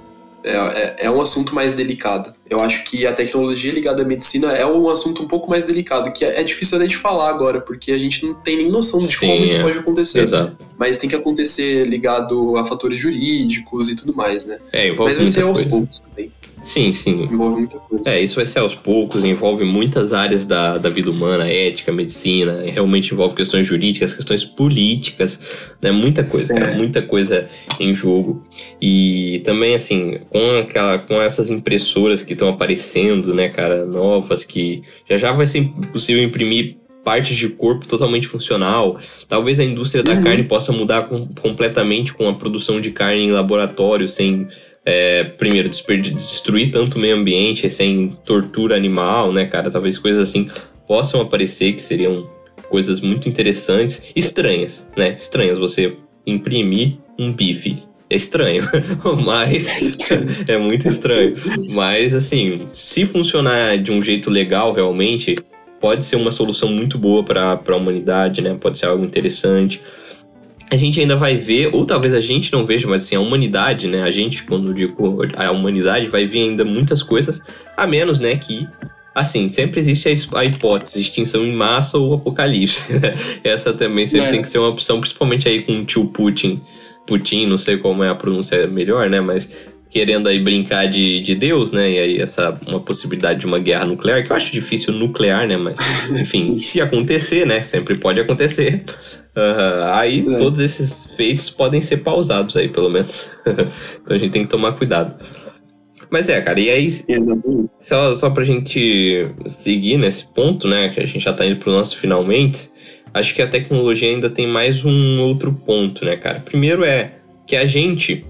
É, é, é, um assunto mais delicado. Eu acho que a tecnologia ligada à medicina é um assunto um pouco mais delicado, que é, é difícil até de falar agora, porque a gente não tem nem noção de Sim, como isso é. pode acontecer. Exato. Mas tem que acontecer ligado a fatores jurídicos e tudo mais, né? É, Mas vai ser aos poucos também. Sim, sim. Envolve muita coisa. É, isso vai ser aos poucos, envolve muitas áreas da, da vida humana, ética, medicina, realmente envolve questões jurídicas, questões políticas, né? Muita coisa, é. muita coisa em jogo. E também, assim, com, aquela, com essas impressoras que estão aparecendo, né, cara, novas, que já já vai ser possível imprimir partes de corpo totalmente funcional. Talvez a indústria da uhum. carne possa mudar com, completamente com a produção de carne em laboratório, sem é, primeiro, destruir tanto o meio ambiente sem tortura animal, né, cara? Talvez coisas assim possam aparecer que seriam coisas muito interessantes, estranhas, né? Estranhas você imprimir um bife. É estranho, mas é, é muito estranho. Mas assim, se funcionar de um jeito legal realmente, pode ser uma solução muito boa para a humanidade, né? Pode ser algo interessante a gente ainda vai ver, ou talvez a gente não veja, mas assim, a humanidade, né? A gente, quando eu digo a humanidade, vai ver ainda muitas coisas, a menos, né, que assim, sempre existe a hipótese extinção em massa ou apocalipse. Né? Essa também sempre é. tem que ser uma opção, principalmente aí com o tio Putin. Putin, não sei como é a pronúncia melhor, né? Mas querendo aí brincar de, de Deus, né? E aí essa uma possibilidade de uma guerra nuclear, que eu acho difícil nuclear, né? Mas, enfim, se acontecer, né? Sempre pode acontecer. Uh, aí é. todos esses feitos podem ser pausados aí, pelo menos. então a gente tem que tomar cuidado. Mas é, cara, e aí. Exatamente. Só, só pra gente seguir nesse ponto, né? Que a gente já tá indo pro nosso finalmente. Acho que a tecnologia ainda tem mais um outro ponto, né, cara? Primeiro é que a gente.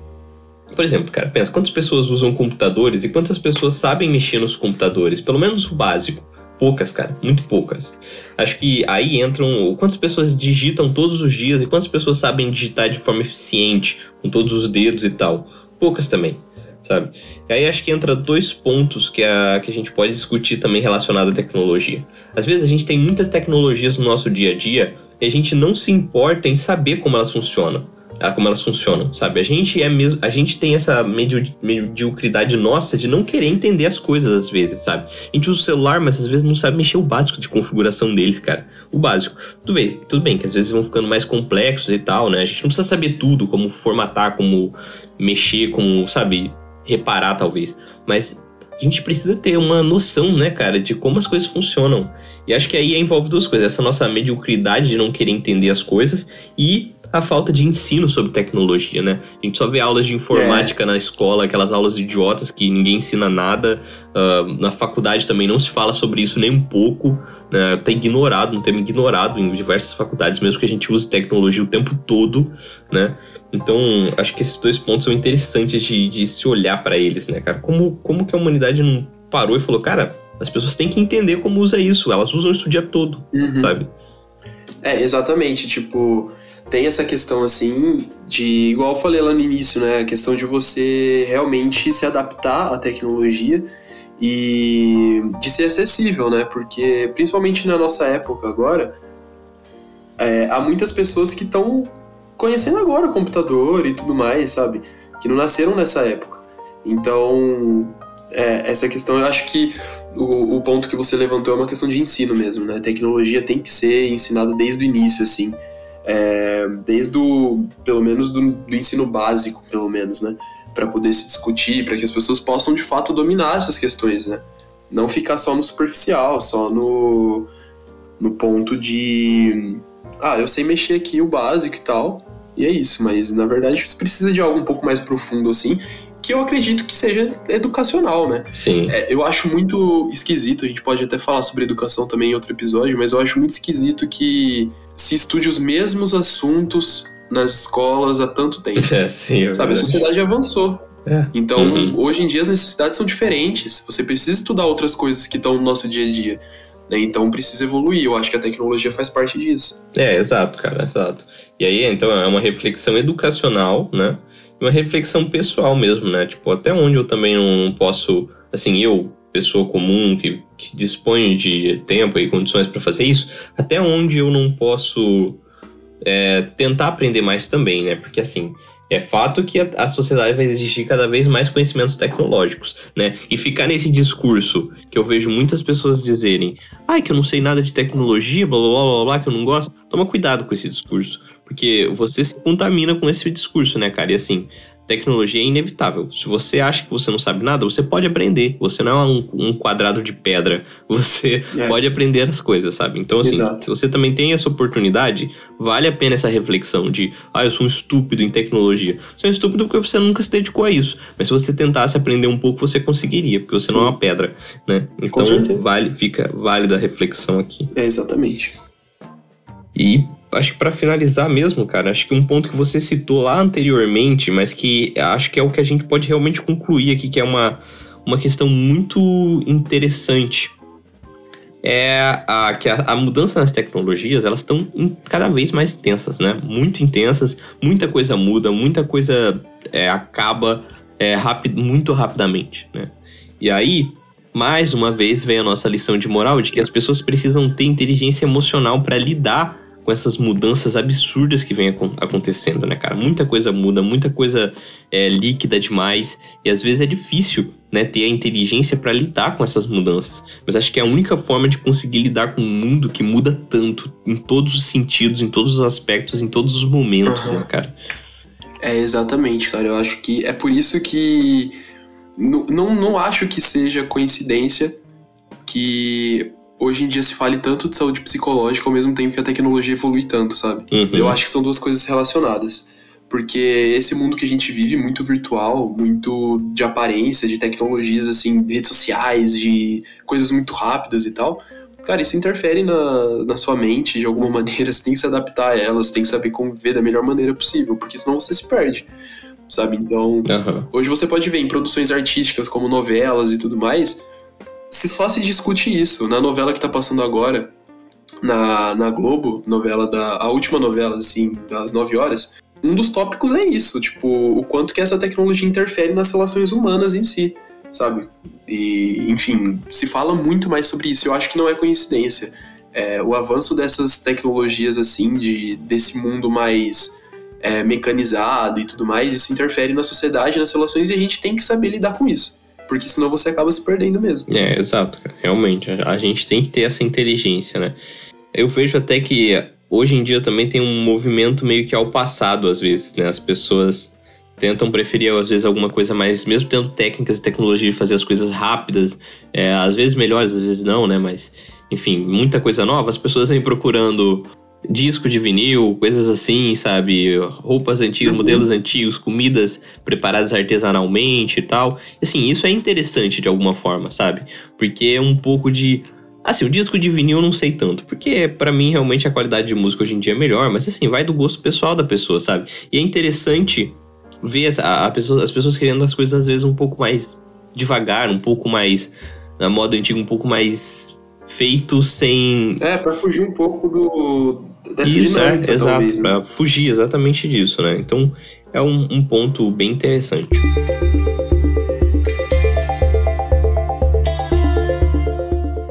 Por exemplo, cara, pensa, quantas pessoas usam computadores e quantas pessoas sabem mexer nos computadores? Pelo menos o básico. Poucas, cara, muito poucas. Acho que aí entram quantas pessoas digitam todos os dias e quantas pessoas sabem digitar de forma eficiente, com todos os dedos e tal. Poucas também, sabe? E aí acho que entra dois pontos que a, que a gente pode discutir também relacionado à tecnologia. Às vezes a gente tem muitas tecnologias no nosso dia a dia e a gente não se importa em saber como elas funcionam como elas funcionam, sabe? A gente é mesmo, a gente tem essa mediocridade nossa de não querer entender as coisas às vezes, sabe? A gente usa o celular, mas às vezes não sabe mexer o básico de configuração deles, cara. O básico. Tudo bem, tudo bem que às vezes vão ficando mais complexos e tal, né? A gente não precisa saber tudo, como formatar, como mexer, como, sabe, reparar talvez, mas a gente precisa ter uma noção, né, cara, de como as coisas funcionam. E acho que aí envolve duas coisas: essa nossa mediocridade de não querer entender as coisas e a falta de ensino sobre tecnologia, né? A gente só vê aulas de informática é. na escola, aquelas aulas idiotas que ninguém ensina nada. Uh, na faculdade também não se fala sobre isso nem um pouco. Né? Tá ignorado, um tema ignorado em diversas faculdades, mesmo que a gente use tecnologia o tempo todo, né? Então, acho que esses dois pontos são interessantes de, de se olhar para eles, né, cara? Como, como que a humanidade não parou e falou, cara, as pessoas têm que entender como usa isso, elas usam isso o dia todo, uhum. sabe? É, exatamente, tipo, tem essa questão assim de, igual eu falei lá no início, né? A questão de você realmente se adaptar à tecnologia e de ser acessível, né? Porque principalmente na nossa época agora, é, há muitas pessoas que estão conhecendo agora o computador e tudo mais, sabe? Que não nasceram nessa época. Então, é, essa questão, eu acho que o, o, ponto que você levantou é uma questão de ensino mesmo, né? A tecnologia tem que ser ensinada desde o início, assim é, desde o, pelo menos do, do, ensino básico, pelo menos, né? Para poder se discutir, para que as pessoas possam de fato dominar essas questões, né? Não ficar só no superficial, só no, no ponto de. Ah, eu sei mexer aqui o básico e tal, e é isso, mas na verdade precisa de algo um pouco mais profundo assim, que eu acredito que seja educacional, né? Sim. É, eu acho muito esquisito, a gente pode até falar sobre educação também em outro episódio, mas eu acho muito esquisito que se estude os mesmos assuntos nas escolas há tanto tempo. É, sim, é Sabe, a sociedade avançou. É. Então, Uhum. hoje em dia as necessidades são diferentes. Você precisa estudar outras coisas que estão no nosso dia a dia. né? Então precisa evoluir. Eu acho que a tecnologia faz parte disso. É, exato, cara, exato. E aí, então, é uma reflexão educacional, né? E uma reflexão pessoal mesmo, né? Tipo, até onde eu também não posso, assim, eu, pessoa comum que, que dispõe de tempo e condições para fazer isso, até onde eu não posso é, tentar aprender mais também, né? Porque, assim, é fato que a, sociedade vai exigir cada vez mais conhecimentos tecnológicos, né? E ficar nesse discurso que eu vejo muitas pessoas dizerem, ai, que eu não sei nada de tecnologia, blá blá blá blá, blá que eu não gosto. Toma cuidado com esse discurso, porque você se contamina com esse discurso, né, cara? E assim, tecnologia é inevitável. Se você acha que você não sabe nada, você pode aprender. Você não é um, um quadrado de pedra. Você É. pode aprender as coisas, sabe? Então, assim, Exato. se você também tem essa oportunidade, vale a pena essa reflexão de, ah, eu sou um estúpido em tecnologia. Você é um estúpido porque você nunca se dedicou a isso. Mas se você tentasse aprender um pouco, você conseguiria, porque você não é Sim. uma pedra, né? Então, vale, fica válida a reflexão aqui. É, exatamente. E acho que para finalizar mesmo, cara, acho que um ponto que você citou lá anteriormente, mas que acho que é o que a gente pode realmente concluir aqui, que é uma, uma questão muito interessante. É a, que a, a mudança nas tecnologias, elas estão cada vez mais intensas, né? Muito intensas, muita coisa muda, muita coisa é, acaba é, rapid, muito rapidamente, né? E aí, mais uma vez, vem a nossa lição de moral de que as pessoas precisam ter inteligência emocional para lidar com essas mudanças absurdas que vem acon- acontecendo, né, cara? Muita coisa muda, muita coisa é líquida demais e às vezes é difícil, né, ter a inteligência para lidar com essas mudanças. Mas acho que é a única forma de conseguir lidar com um mundo que muda tanto em todos os sentidos, em todos os aspectos, em todos os momentos, Aham. né, cara? É, exatamente, cara. Eu acho que é por isso que. Não, não, não acho que seja coincidência que hoje em dia se fale tanto de saúde psicológica ao mesmo tempo que a tecnologia evolui tanto, sabe? Uhum. Eu acho que são duas coisas relacionadas. Porque esse mundo que a gente vive, muito virtual, muito de aparência, de tecnologias, assim, redes sociais, de coisas muito rápidas e tal, cara, isso interfere na, na sua mente de alguma maneira. Você tem que se adaptar a elas, tem que saber conviver da melhor maneira possível, porque senão você se perde, sabe? Então, Aham. Hoje você pode ver em produções artísticas como novelas e tudo mais, se só se discute isso. Na novela que tá passando agora, na, na Globo, novela da. A última novela, assim, das 9 horas, um dos tópicos é isso, tipo, o quanto que essa tecnologia interfere nas relações humanas em si, sabe? E, enfim, se fala muito mais sobre isso. Eu acho que não é coincidência. É, o avanço dessas tecnologias, assim, de, desse mundo mais é, mecanizado e tudo mais, isso interfere na sociedade, nas relações, e a gente tem que saber lidar com isso. Porque senão você acaba se perdendo mesmo. É, exato, realmente. A gente tem que ter essa inteligência, né? Eu vejo até que hoje em dia também tem um movimento meio que ao passado, às vezes, né? As pessoas tentam preferir, às vezes, alguma coisa mais, mesmo tendo técnicas e tecnologia de fazer as coisas rápidas, é, às vezes melhores, às vezes não, né? Mas, enfim, muita coisa nova, as pessoas vêm procurando disco de vinil, coisas assim, sabe? Roupas antigas, Uhum. modelos antigos, comidas preparadas artesanalmente e tal. Assim, isso é interessante de alguma forma, sabe? Porque é um pouco de. Assim, o disco de vinil eu não sei tanto, porque pra mim realmente a qualidade de música hoje em dia é melhor, mas assim, vai do gosto pessoal da pessoa, sabe? E é interessante ver as, a, a pessoa- as pessoas querendo as coisas às vezes um pouco mais devagar, um pouco mais na moda antiga, um pouco mais feito sem. É, pra fugir um pouco do dessa Isso, é, dinâmica, exato, talvez. né? pra fugir exatamente disso, né? Então é um, um ponto bem interessante.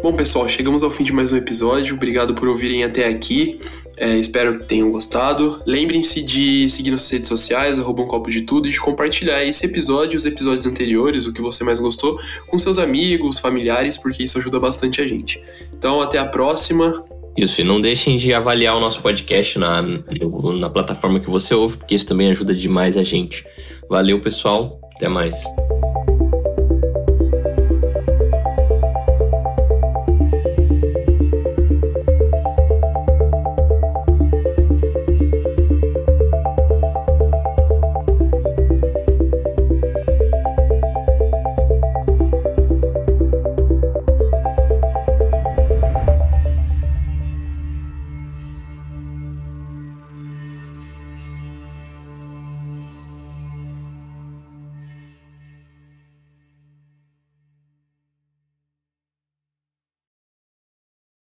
Bom, pessoal, chegamos ao fim de mais um episódio. Obrigado por ouvirem até aqui. É, espero que tenham gostado. Lembrem-se de seguir nas redes sociais, arroba um copo de tudo, e de compartilhar esse episódio e os episódios anteriores, o que você mais gostou, com seus amigos, familiares, porque isso ajuda bastante a gente. Então, até a próxima. Isso, e não deixem de avaliar o nosso podcast na, na plataforma que você ouve, porque isso também ajuda demais a gente. Valeu, pessoal. Até mais.